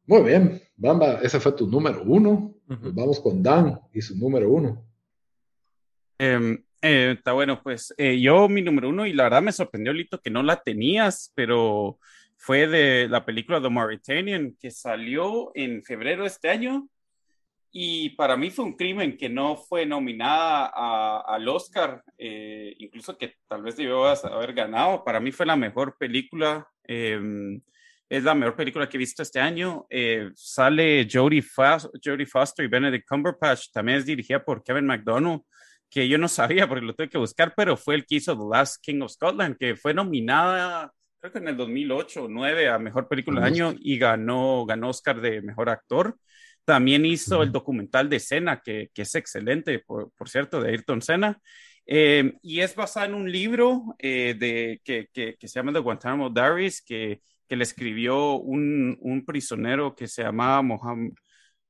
Muy bien, Bamba, ese fue tu número uno. vamos con Dan y su número uno. Em, eh, está bueno, pues eh, yo mi número uno, y la verdad me sorprendió, Lito, que no la tenías, pero fue de la película The Mauritanian, que salió en febrero de este año. Y para mí fue un crimen que no fue nominada al Oscar, eh, incluso que tal vez debió haber ganado. Para mí fue la mejor película Em, es la mejor película que he visto este año. Eh, sale Jodie, Foster y Benedict Cumberbatch. También es dirigida por Kevin McDonald, que yo no sabía porque lo tuve que buscar, pero fue el que hizo The Last King of Scotland, que fue nominada, creo que en el 2008 o 2009 a Mejor Película del Año y ganó, ganó Oscar de Mejor Actor. También hizo el documental de Senna, que, que es excelente, por, por, cierto, de Ayrton Senna. Eh, y es basado en un libro eh, de, que, que, se llama The Guantanamo Diaries, que, que le escribió un, un, prisionero que se llamaba Mohamed,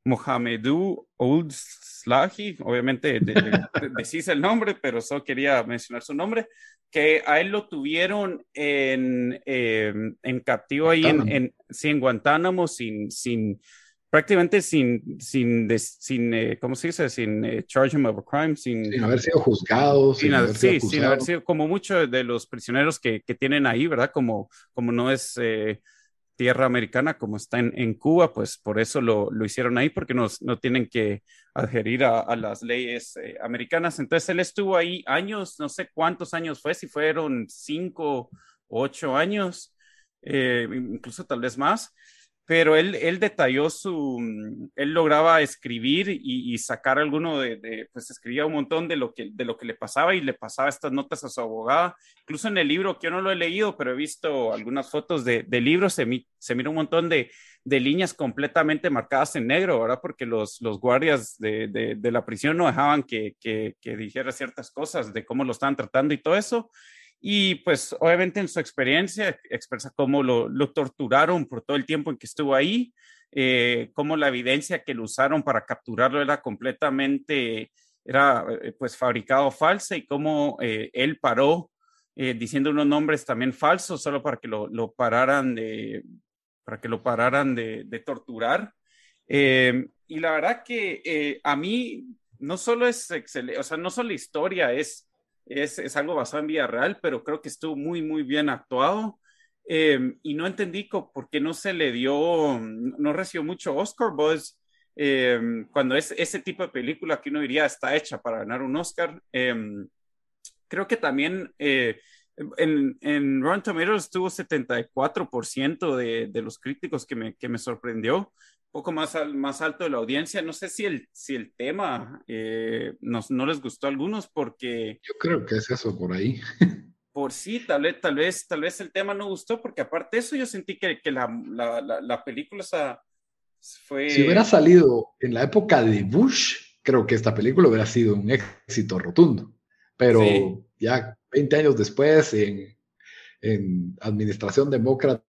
Mohamedou Old Slahi, obviamente decís el nombre, pero solo quería mencionar su nombre, que a él lo tuvieron en, eh, en captivo ahí en, en, en Guantánamo sin, sin, prácticamente sin, sin, sin eh, ¿cómo se dice? Sin eh, charge him of a crime, sin, haber sido juzgado. Sin, haber, sí, sin haber sido, como muchos de los prisioneros que, que, tienen ahí, ¿verdad? Como, como no es eh, tierra americana, como está en, en, Cuba, pues por eso lo, lo hicieron ahí, porque no, no tienen que adherir a, las leyes americanas. Entonces él estuvo ahí años, no sé cuántos años fue, si fueron cinco, ocho años, incluso tal vez más pero él, él detalló su, mm, él lograba escribir y, sacar alguno de, pues escribía un montón de lo, que, de lo que le pasaba y le pasaba estas notas a su abogada. Incluso en el libro, que yo no lo he leído, pero he visto algunas fotos de, de libros, se, se mira un montón de, de, líneas completamente marcadas en negro, ¿verdad? Porque los, los guardias de, de la prisión no dejaban que, que, que dijera ciertas cosas de cómo lo estaban tratando y todo eso. Y pues obviamente en su experiencia expresa cómo lo, lo torturaron por todo el tiempo en que estuvo ahí, eh, cómo la evidencia que lo usaron para capturarlo era completamente, era eh, pues fabricado falsa y cómo eh, él paró diciendo unos nombres también falsos solo para que lo, lo pararan de, para que lo pararan de, de torturar. y la verdad que a mí no solo es excelente, o sea, no solo la historia es es, es, algo basado en vida real, pero creo que estuvo muy, muy bien actuado. Eh, y no entendí por qué no se le dio, no recibió mucho Oscar Buzz eh, cuando es ese tipo de película que uno diría está hecha para ganar un Oscar. Eh, creo que también en, en Rotten Tomatoes tuvo 74% de, de los críticos que me, que me sorprendió poco más, más alto de la audiencia. No sé si el, si el tema eh, nos, no les gustó a algunos porque... Yo creo que es eso por ahí. [laughs] por sí, tal vez, tal vez, tal vez el tema no gustó porque aparte de eso yo sentí que, que la, la, la, película fue... Si hubiera salido en la época de Bush, creo que esta película hubiera sido un éxito rotundo. Pero ya 20 años después, en, en administración demócrata,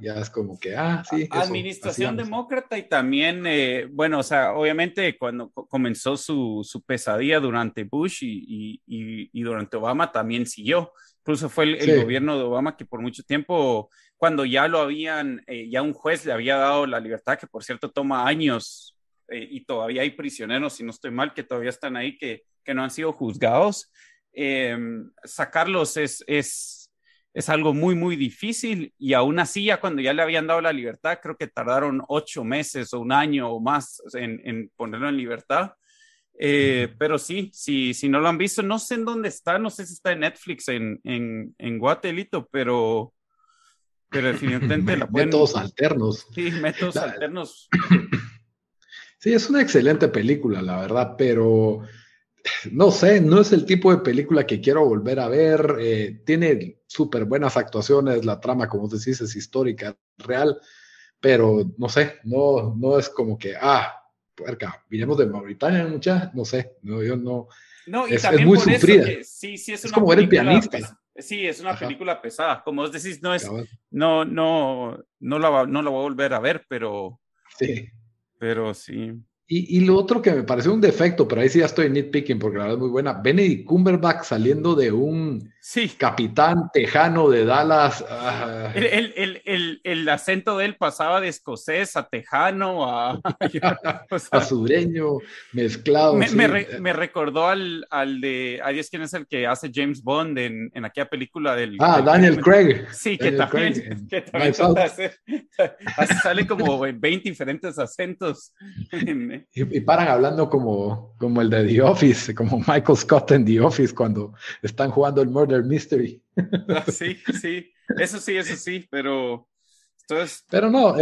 ya es como que, ah, sí. Administración demócrata y también, eh, bueno, o sea, obviamente cuando comenzó su, su pesadilla durante Bush y, y, y, durante Obama también siguió. Incluso fue el, gobierno de Obama que por mucho tiempo cuando ya lo habían, eh, ya un juez le había dado la libertad, que por cierto toma años eh, y todavía hay prisioneros, si no estoy mal, que todavía están ahí, que, que no han sido juzgados. Em, sacarlos es, es, es algo muy, muy difícil y aún así ya cuando ya le habían dado la libertad, creo que tardaron ocho meses o un año o más en, en ponerlo en libertad. Eh, pero sí, si, si no lo han visto, no sé en dónde está, no sé si está en Netflix, en, en, en Guatelito, pero, pero definitivamente [laughs] la pueden... Métodos alternos. Sí, métodos alternos. [coughs] Sí, es una excelente película, la verdad, pero no sé, no es el tipo de película que quiero volver a ver. Eh, tiene súper buenas actuaciones, la trama, como decís, es histórica, real, pero no sé, no, no es como que, ah, puerca, vinimos de Mauritania, mucha, no sé, no, yo no. No, y es, también muy sufrida. sí, sí, es, es como ver el pianista. Sí, es una película pesada. Como vos decís, no es, no, no, no la, no la voy a volver a ver, pero. Sí. Pero sí. Y, lo otro que me pareció un defecto, pero ahí sí ya estoy nitpicking porque la verdad es muy buena. Benedict Cumberbatch saliendo de un sí. capitán tejano de Dallas. Ah. El, el, el, el, acento de él pasaba de escocés a tejano a, [laughs] a sureño, mezclado. Me, me, recordó al, al de. Adiós, ¿quién es el que hace James Bond en, en aquella película del. Ah, Daniel Craig. Sí, que también, que también [laughs] sale como 20 diferentes acentos. Y, paran hablando como, como el de The Office, como Michael Scott en The Office cuando están jugando el Murder Mystery. Ah, sí, sí, eso sí, eso sí, pero... Entonces... Pero no,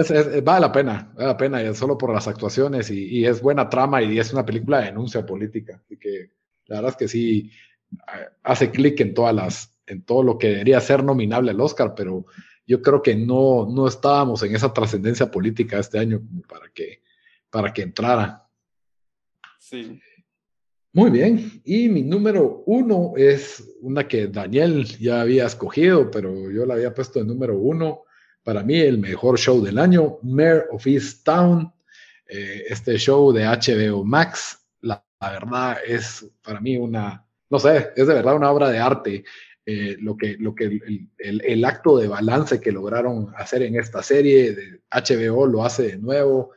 vale la pena, vale la pena, solo por las actuaciones y, es buena trama y es una película de denuncia política. Así que la verdad es que sí eh, hace clic en todas las, en todo lo que debería ser nominable al Oscar, pero yo creo que no, no estábamos en esa trascendencia política este año como para que para que entrara. Sí. Muy bien. Y mi número uno es una que Daniel ya había escogido, pero yo la había puesto de número uno. Para mí, el mejor show del año, Mayor of East Town. Eh, este show de HBO Max, la, verdad es para mí una, no sé, es de verdad una obra de arte. Eh, lo que, lo que el, el, acto de balance que lograron hacer en esta serie, de HBO lo hace de nuevo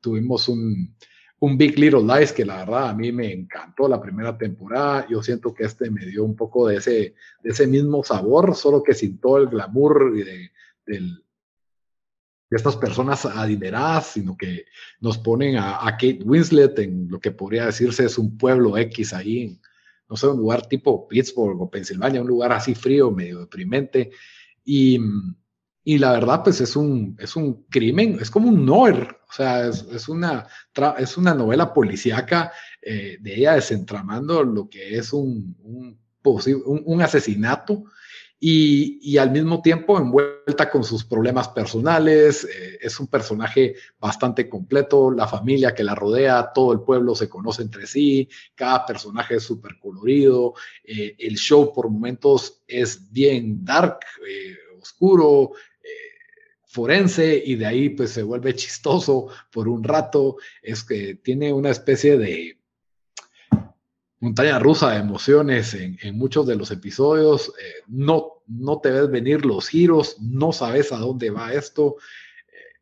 tuvimos un, un Big Little Lies que la verdad a mí me encantó la primera temporada. Yo siento que este me dio un poco de ese, de ese mismo sabor, solo que sin todo el glamour de, de, estas personas adineradas, sino que nos ponen a, a, Kate Winslet en lo que podría decirse es un pueblo X ahí, no sé, un lugar tipo Pittsburgh o Pensilvania, un lugar así frío, medio deprimente. Y, y la verdad, pues es un, es un crimen, es como un noir, o sea, es, es una, es una novela policíaca eh, de ella desentramando lo que es un, un, un asesinato y, y, al mismo tiempo envuelta con sus problemas personales. Eh, es un personaje bastante completo, la familia que la rodea, todo el pueblo se conoce entre sí, cada personaje es súper colorido, eh, el show por momentos es bien dark, oscuro, forense y de ahí pues se vuelve chistoso por un rato, es que tiene una especie de montaña rusa de emociones en, muchos de los episodios, eh, no, no te ves venir los giros, no sabes a dónde va esto. Eh,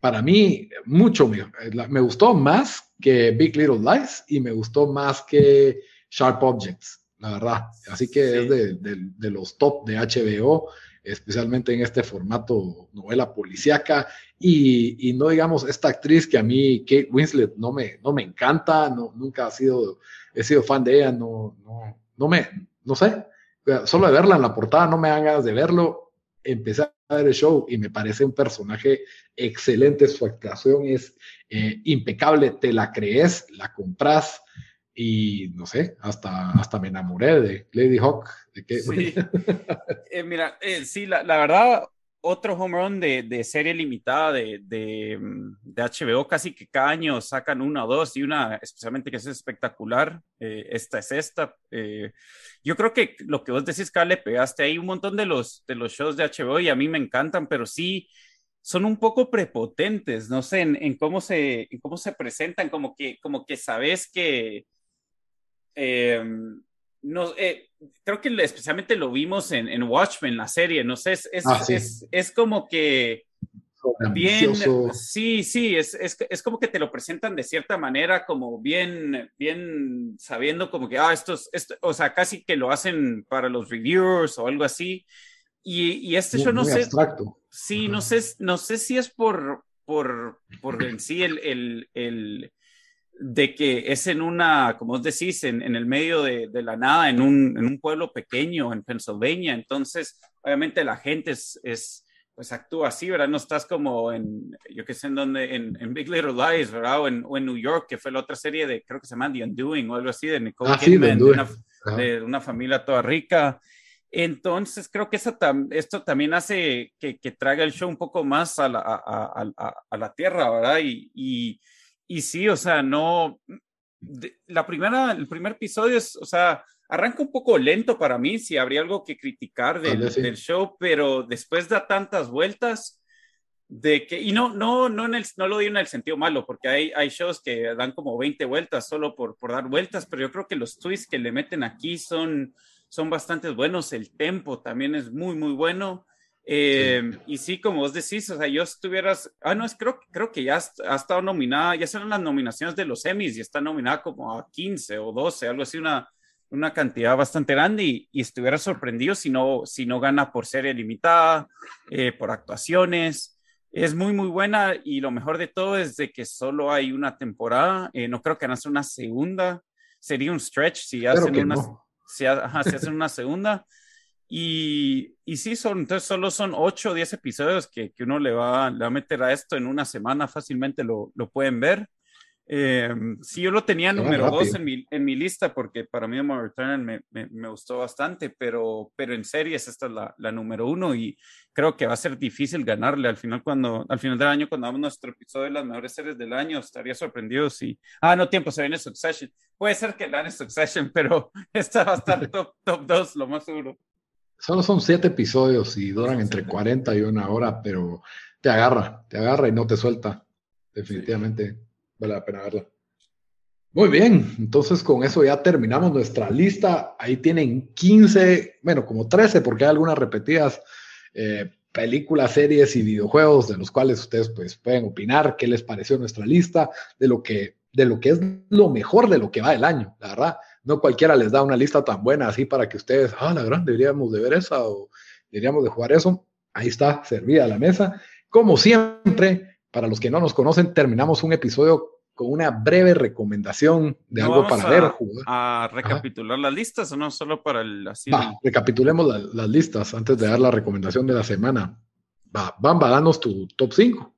para mí, mucho me, me, gustó más que Big Little Lies y me gustó más que Sharp Objects, la verdad. Así que es de, de los top de HBO especialmente en este formato novela policíaca. Y, no digamos esta actriz que a mí, Kate Winslet, no me, no me encanta, no, nunca ha sido, he sido fan de ella, no, no, no me, no sé, solo de verla en la portada no me dan ganas de verlo. Empecé a ver el show y me parece un personaje excelente, su actuación es eh, impecable, te la crees, la compras y no sé, hasta, hasta me enamoré de Lady Hawk. De sí. [laughs] Eh, mira, eh, sí, la, la, verdad, otro home run de, de serie limitada de, de, de, HBO, casi que cada año sacan una o dos y una especialmente que es espectacular. Eh, esta es esta. yo creo que lo que vos decís, Carl, le pegaste ahí un montón de los, de los shows de HBO y a mí me encantan, pero sí son un poco prepotentes, no sé, en, en cómo, se, en cómo se presentan, como que, como que sabes que Em, no, eh, creo que especialmente lo vimos en, en Watchmen, la serie, no sé, es, es, Ah, sí. es, es como que bien, sí, sí, es, es, es como que te lo presentan de cierta manera, como bien, bien sabiendo como que, ah, esto es, esto, o sea, casi que lo hacen para los reviewers o algo así. Y, y este muy, yo no sé, abstracto. Sí, no sé, no sé si es por, por, por en sí el, el, el de que es en una, como vos decís, en, en el medio de, de la nada, en un, en un pueblo pequeño en Pennsylvania. Entonces, obviamente la gente es, es pues actúa así, ¿verdad? No estás como en, yo qué sé en dónde, en, en Big Little Lies, ¿verdad? O en, o en New York, que fue la otra serie de, creo que se llama The Undoing o algo así, de Nicole Ah, sí, Kidman, de Undoing. una, de una familia toda rica. Entonces, creo que eso tam- esto también hace que, que traiga el show un poco más a la, a, a- a- a la tierra, ¿verdad? Y, y, y sí, o sea, no. de- la primera, el primer episodio es, o sea, arranca un poco lento para mí, si habría algo que criticar del, sí. del show, pero después da tantas vueltas de que, y no, no, no, en el, no lo digo en el sentido malo, porque hay, hay shows que dan como 20 vueltas solo por, por dar vueltas, pero yo creo que los twists que le meten aquí son, son bastante buenos, el tempo también es muy, muy bueno. Eh, Y sí, como vos decís, o sea, yo estuvieras, ah, no, es creo, creo que ya ha estado nominada, ya son las nominaciones de los Emmys y está nominada como a 15 o 12, algo así, una, una cantidad bastante grande y, y estuviera sorprendido si no, si no gana por serie limitada, eh, por actuaciones. Es muy, muy buena y lo mejor de todo es de que solo hay una temporada. Eh, no creo que hacer una segunda. Sería un stretch si hacen una, no. si, ajá, si hacen una segunda. [laughs] Y, y sí, son, entonces solo son 8 o 10 episodios que, que uno le va, le va a meter a esto en una semana, fácilmente lo, lo pueden ver. Eh, sí, yo lo tenía número 2 rápido. en mi, en mi lista porque para mí Moral Return me, me, me gustó bastante, pero, pero en series esta es la, la número uno y creo que va a ser difícil ganarle al final cuando al final del año cuando hagamos nuestro episodio de las mejores series del año estaría sorprendido si ah no tiempo se viene Succession puede ser que gane Succession [laughs] pero esta va a estar [laughs] top top 2 lo más seguro Solo son siete episodios y duran entre siete. 40 y una hora, pero te agarra, te agarra y no te suelta. Definitivamente vale la pena verla. Muy bien, entonces con eso ya terminamos nuestra lista. Ahí tienen 15, bueno, como 13, porque hay algunas repetidas eh, películas, series y videojuegos de los cuales ustedes pues pueden opinar qué les pareció nuestra lista, de lo que, de lo que es lo mejor de lo que va del año, la verdad. No cualquiera les da una lista tan buena así para que ustedes, ah, la gran, deberíamos de ver esa o deberíamos de jugar eso. Ahí está, servida la mesa. Como siempre, para los que no nos conocen, terminamos un episodio con una breve recomendación de ¿No algo para a- ver, jugar. a recapitular las listas o no solo para el así Va, recapitulemos la- las listas antes de dar la recomendación de la semana. Va, Bamba, danos tu top 5.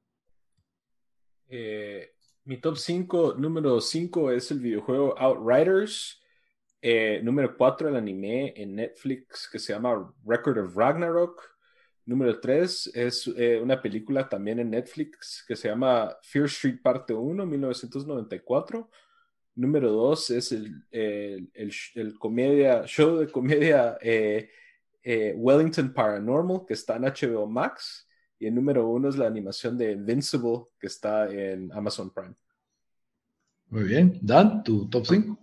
Eh, mi top 5, número 5 es el videojuego Outriders. Eh, número 4, el anime en Netflix que se llama Record of Ragnarok. Número 3 es eh, una película también en Netflix que se llama Fear Street Parte 1, 1994. Número 2 es el, comedia, show de comedia eh, Wellington Paranormal que está en HBO Max. Y el número 1 es la animación de Invincible que está en Amazon Prime. Muy bien. Dan, tu top 5.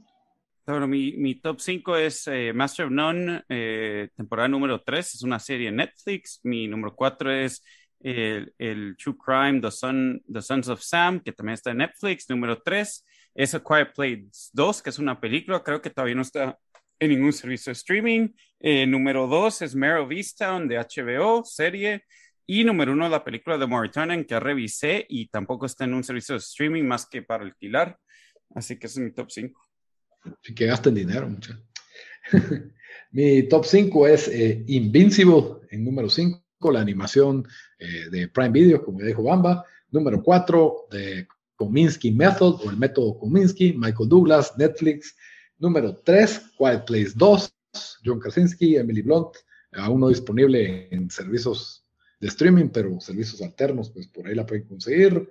Bueno, mi, top 5 es eh, Master of None, eh, temporada número 3, es una serie en Netflix. Mi número 4 es el, True Crime, The, Son, The Sons of Sam, que también está en Netflix. Número 3 es A Quiet Place 2, que es una película, creo que todavía no está en ningún servicio de streaming. Eh, número 2 es Mare of Easttown de HBO, serie. Y número 1 la película de Mauritanian, que revisé y tampoco está en un servicio de streaming más que para alquilar. Así que es mi top 5. Que gasten dinero. [laughs] Mi top 5 es eh, Invincible en número 5, la animación eh, de Prime Video, como dijo Bamba. Número 4, de Kominsky Method o el método Kominsky, Michael Douglas, Netflix. Número 3, Quiet Place 2, John Krasinski, Emily Blunt, aún no disponible en servicios de streaming, pero servicios alternos, pues por ahí la pueden conseguir.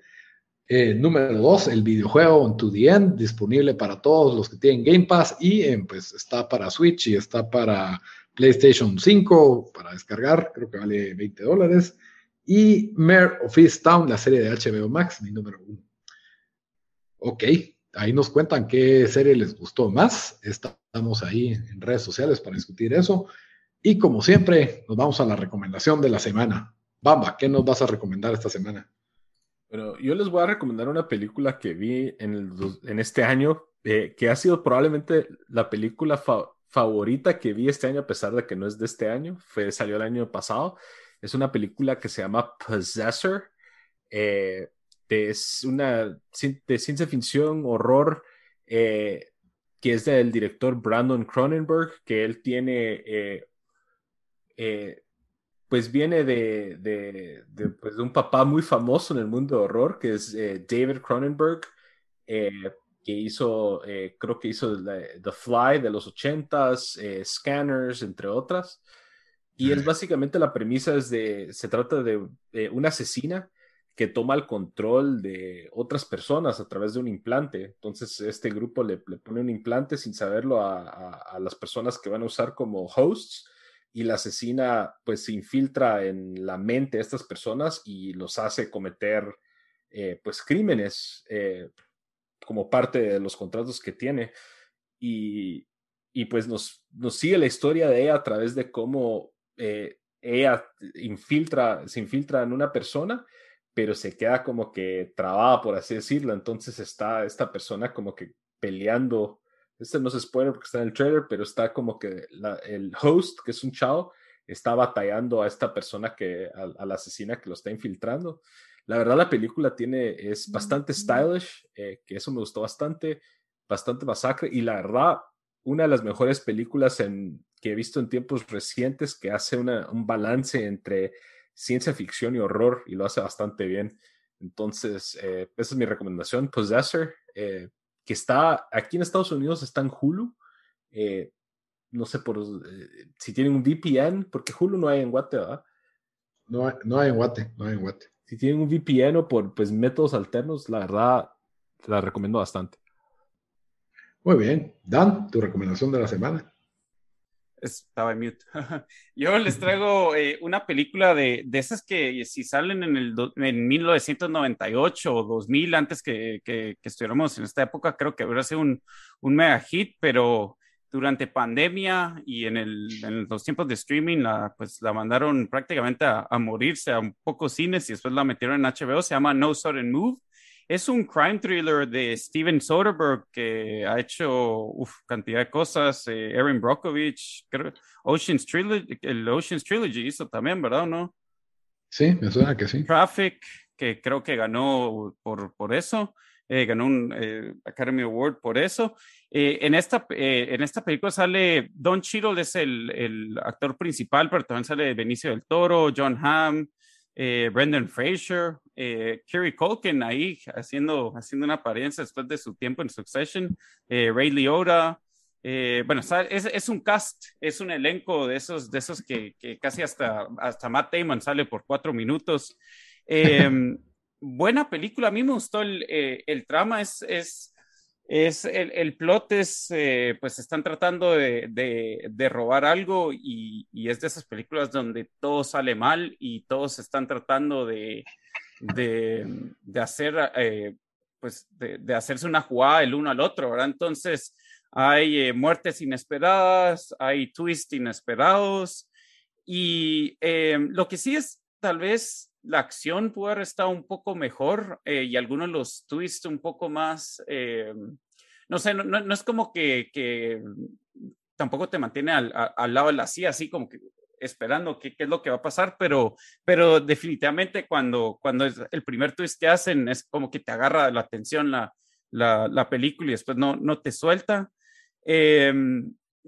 Eh, número 2, el videojuego On to the End, disponible para todos los que tienen Game Pass y eh, pues está para Switch y está para PlayStation 5 para descargar, creo que vale 20 dólares. Y Mare of Easttown, la serie de HBO Max, mi número 1. Ok, ahí nos cuentan qué serie les gustó más. Estamos ahí en redes sociales para discutir eso. Y como siempre, nos vamos a la recomendación de la semana. Bamba, ¿qué nos vas a recomendar esta semana? Bueno, yo les voy a recomendar una película que vi en, en este año, eh, que ha sido probablemente la película favorita que vi este año, a pesar de que no es de este año, fue, salió el año pasado. Es una película que se llama Possessor. Eh, es una de ciencia ficción, horror, eh, que es del director Brandon Cronenberg, que él tiene, eh, pues viene de, de, de, pues de, un papá muy famoso en el mundo de horror, que es David Cronenberg, que hizo, creo que hizo The Fly de los ochentas, Scanners, entre otras. Y es básicamente la premisa es de, se trata de una asesina que toma el control de otras personas a través de un implante. Entonces, este grupo le, pone un implante sin saberlo a, las personas que van a usar como hosts y la asesina pues se infiltra en la mente de estas personas y los hace cometer eh, pues crímenes eh, como parte de los contratos que tiene. Y, pues nos, nos, sigue la historia de ella a través de cómo eh, ella infiltra, se infiltra en una persona pero se queda como que trabada, por así decirlo. Entonces está esta persona como que peleando. Este no se spoiler porque está en el trailer, pero está como que el host, que es un chavo, está batallando a esta persona que, a, la asesina que lo está infiltrando. La verdad, la película tiene, es bastante stylish, eh, que eso me gustó bastante, bastante masacre. Y la verdad, una de las mejores películas en, que he visto en tiempos recientes que hace una, un balance entre ciencia ficción y horror y lo hace bastante bien. Entonces, eh, esa es mi recomendación. Possessor, eh, que está aquí en Estados Unidos, está en Hulu. Eh, no sé por si tienen un VPN, porque Hulu no hay en Guate, ¿verdad? No, no hay en Guate, no hay en Guate. Si tienen un VPN o por pues, métodos alternos, la verdad, la recomiendo bastante. Muy bien. Dan, tu recomendación de la semana. Estaba en mute. [laughs] Yo les traigo eh, una película de, de, esas que si salen en, el en 1998 o 2000, antes que, que, estuviéramos en esta época, creo que hubiera sido un, un mega hit, pero durante pandemia y en, el, en los tiempos de streaming, la, pues la mandaron prácticamente a, a, morirse a un cines y después la metieron en HBO, se llama No Sudden Move es un crime thriller de Steven Soderbergh que ha hecho uf, cantidad de cosas. Eh, Aaron Brockovich, creo, Ocean's Trilogy, el Ocean's Trilogy hizo también, ¿verdad o no? Sí, me suena que sí. Traffic, que creo que ganó por, por eso. Eh, ganó un eh, Academy Award por eso. Eh, en, esta, en esta película sale Don Cheadle, es el, el, actor principal, pero también sale Benicio del Toro, John Hamm, eh, Brendan Fraser, eh, Kerry Culkin ahí haciendo, haciendo una apariencia después de su tiempo en Succession, eh, Ray Liotta. Eh, bueno, es, es, un cast, es un elenco de esos, de esos que, que casi hasta, hasta Matt Damon sale por cuatro minutos. [laughs] Em, buena película, a mí me gustó el, eh, el trama, es, es, es el, el, plot es, eh, pues están tratando de, de, robar algo y, y, es de esas películas donde todo sale mal y todos están tratando de, de, de hacer, eh, pues de, hacerse una jugada el uno al otro, ¿verdad? Entonces hay eh, muertes inesperadas, hay twists inesperados y lo que sí es tal vez la acción puede haber estado un poco mejor eh, y algunos los twists un poco más, eh, no sé, no, no, es como que, que tampoco te mantiene al, al, lado de la silla, así como que esperando qué, qué, es lo que va a pasar, pero, pero definitivamente cuando, cuando es el primer twist que hacen es como que te agarra la atención la, la, la película y después no, no te suelta. Eh,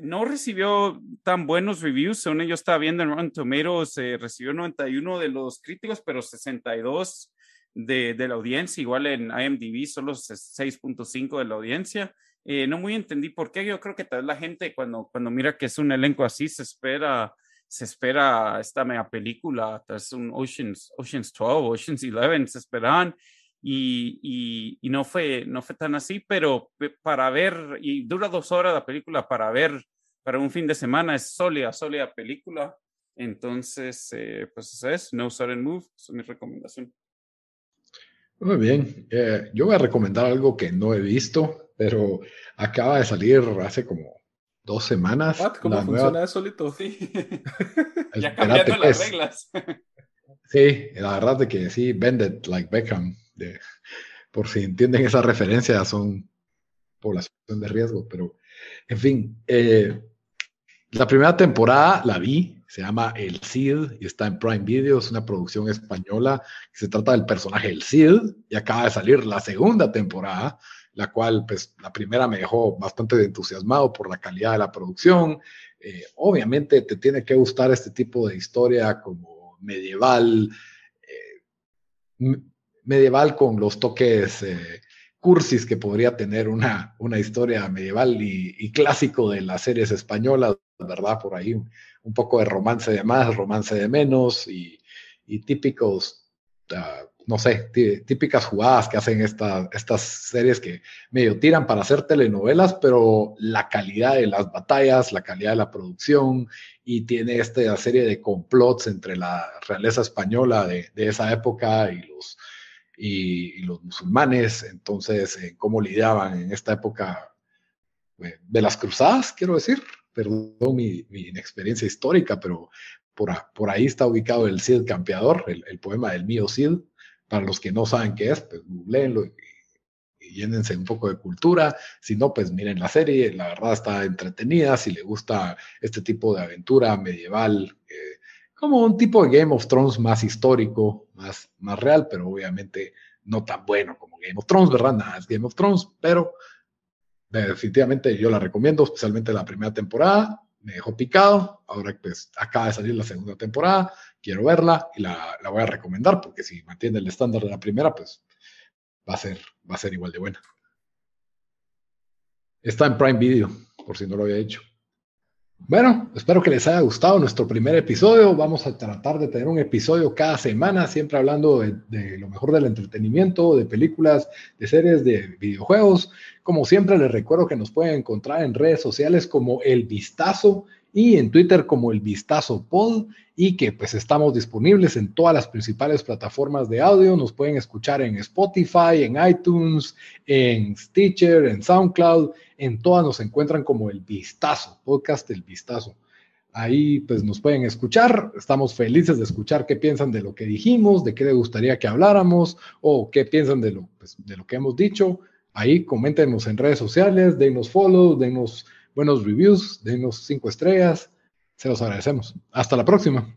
no recibió tan buenos reviews, según yo estaba viendo en Rotten Tomatoes, eh, recibió 91 de los críticos, pero 62 de, de la audiencia, igual en IMDb solo 6.5 de la audiencia. Eh, no muy entendí por qué, yo creo que tal vez la gente cuando, cuando mira que es un elenco así se espera se espera esta mega película, es un Oceans, Oceans 12, Oceans 11, se esperaban y, y, y, no, fue, no fue tan así, pero para ver, y dura dos horas la película, para ver, para un fin de semana es sólida, sólida película. Entonces, eh, pues eso es, No Sudden Move, es mi recomendación. Muy bien. Eh, yo voy a recomendar algo que no he visto, pero acaba de salir hace como dos semanas. ¿Cómo funciona eso, solito? Sí. [laughs] ya cambiando las pues. reglas. sí, la verdad es que sí, Bended like Beckham. por si entienden esa referencia, son población de riesgo, pero en fin, eh, la primera temporada la vi, se llama El Cid y está en Prime Video, es una producción española se trata del personaje El Cid y acaba de salir la segunda temporada, la cual pues la primera me dejó bastante entusiasmado por la calidad de la producción. Eh, obviamente te tiene que gustar este tipo de historia como medieval, eh, medieval con los toques eh, cursis que podría tener una, una historia medieval y, clásico de las series españolas, ¿verdad? Por ahí un poco de romance de más, romance de menos y, típicos, ah, no sé, típicas jugadas que hacen estas series que medio tiran para hacer telenovelas, pero la calidad de las batallas, la calidad de la producción y tiene esta serie de complots entre la realeza española de, esa época y los, y, los musulmanes, entonces, cómo lidiaban en esta época eh, de las cruzadas, quiero decir, perdón mi, inexperiencia histórica, pero por, por, ahí está ubicado el Cid Campeador, el, poema del mío Cid. Para los que no saben qué es, pues googleenlo y, llénense un poco de cultura. Si no, pues miren la serie, la verdad está entretenida. Si le gusta este tipo de aventura medieval, eh, como un tipo de Game of Thrones más histórico, más, más real, pero obviamente no tan bueno como Game of Thrones, ¿verdad? Nada es Game of Thrones, pero definitivamente yo la recomiendo, especialmente la primera temporada. Me dejó picado. Ahora pues acaba de salir la segunda temporada. Quiero verla y la, la, voy a recomendar porque si mantiene el estándar de la primera, pues va a ser, va a ser igual de buena. Está en Prime Video, por si no lo había dicho. Bueno, espero que les haya gustado nuestro primer episodio. Vamos a tratar de tener un episodio cada semana, siempre hablando de, lo mejor del entretenimiento, de películas, de series, de videojuegos. Como siempre, les recuerdo que nos pueden encontrar en redes sociales como El Vistazo y en Twitter como El Vistazo Pod y que pues estamos disponibles en todas las principales plataformas de audio. Nos pueden escuchar en Spotify, en iTunes, en Stitcher, en SoundCloud. En todas nos encuentran como El Vistazo, podcast El Vistazo. Ahí pues nos pueden escuchar. Estamos felices de escuchar qué piensan de lo que dijimos, de qué les gustaría que habláramos o qué piensan de lo, pues, de lo que hemos dicho. Ahí coméntenos en redes sociales, denos follow, denos buenos reviews, denos cinco estrellas. Se los agradecemos. Hasta la próxima.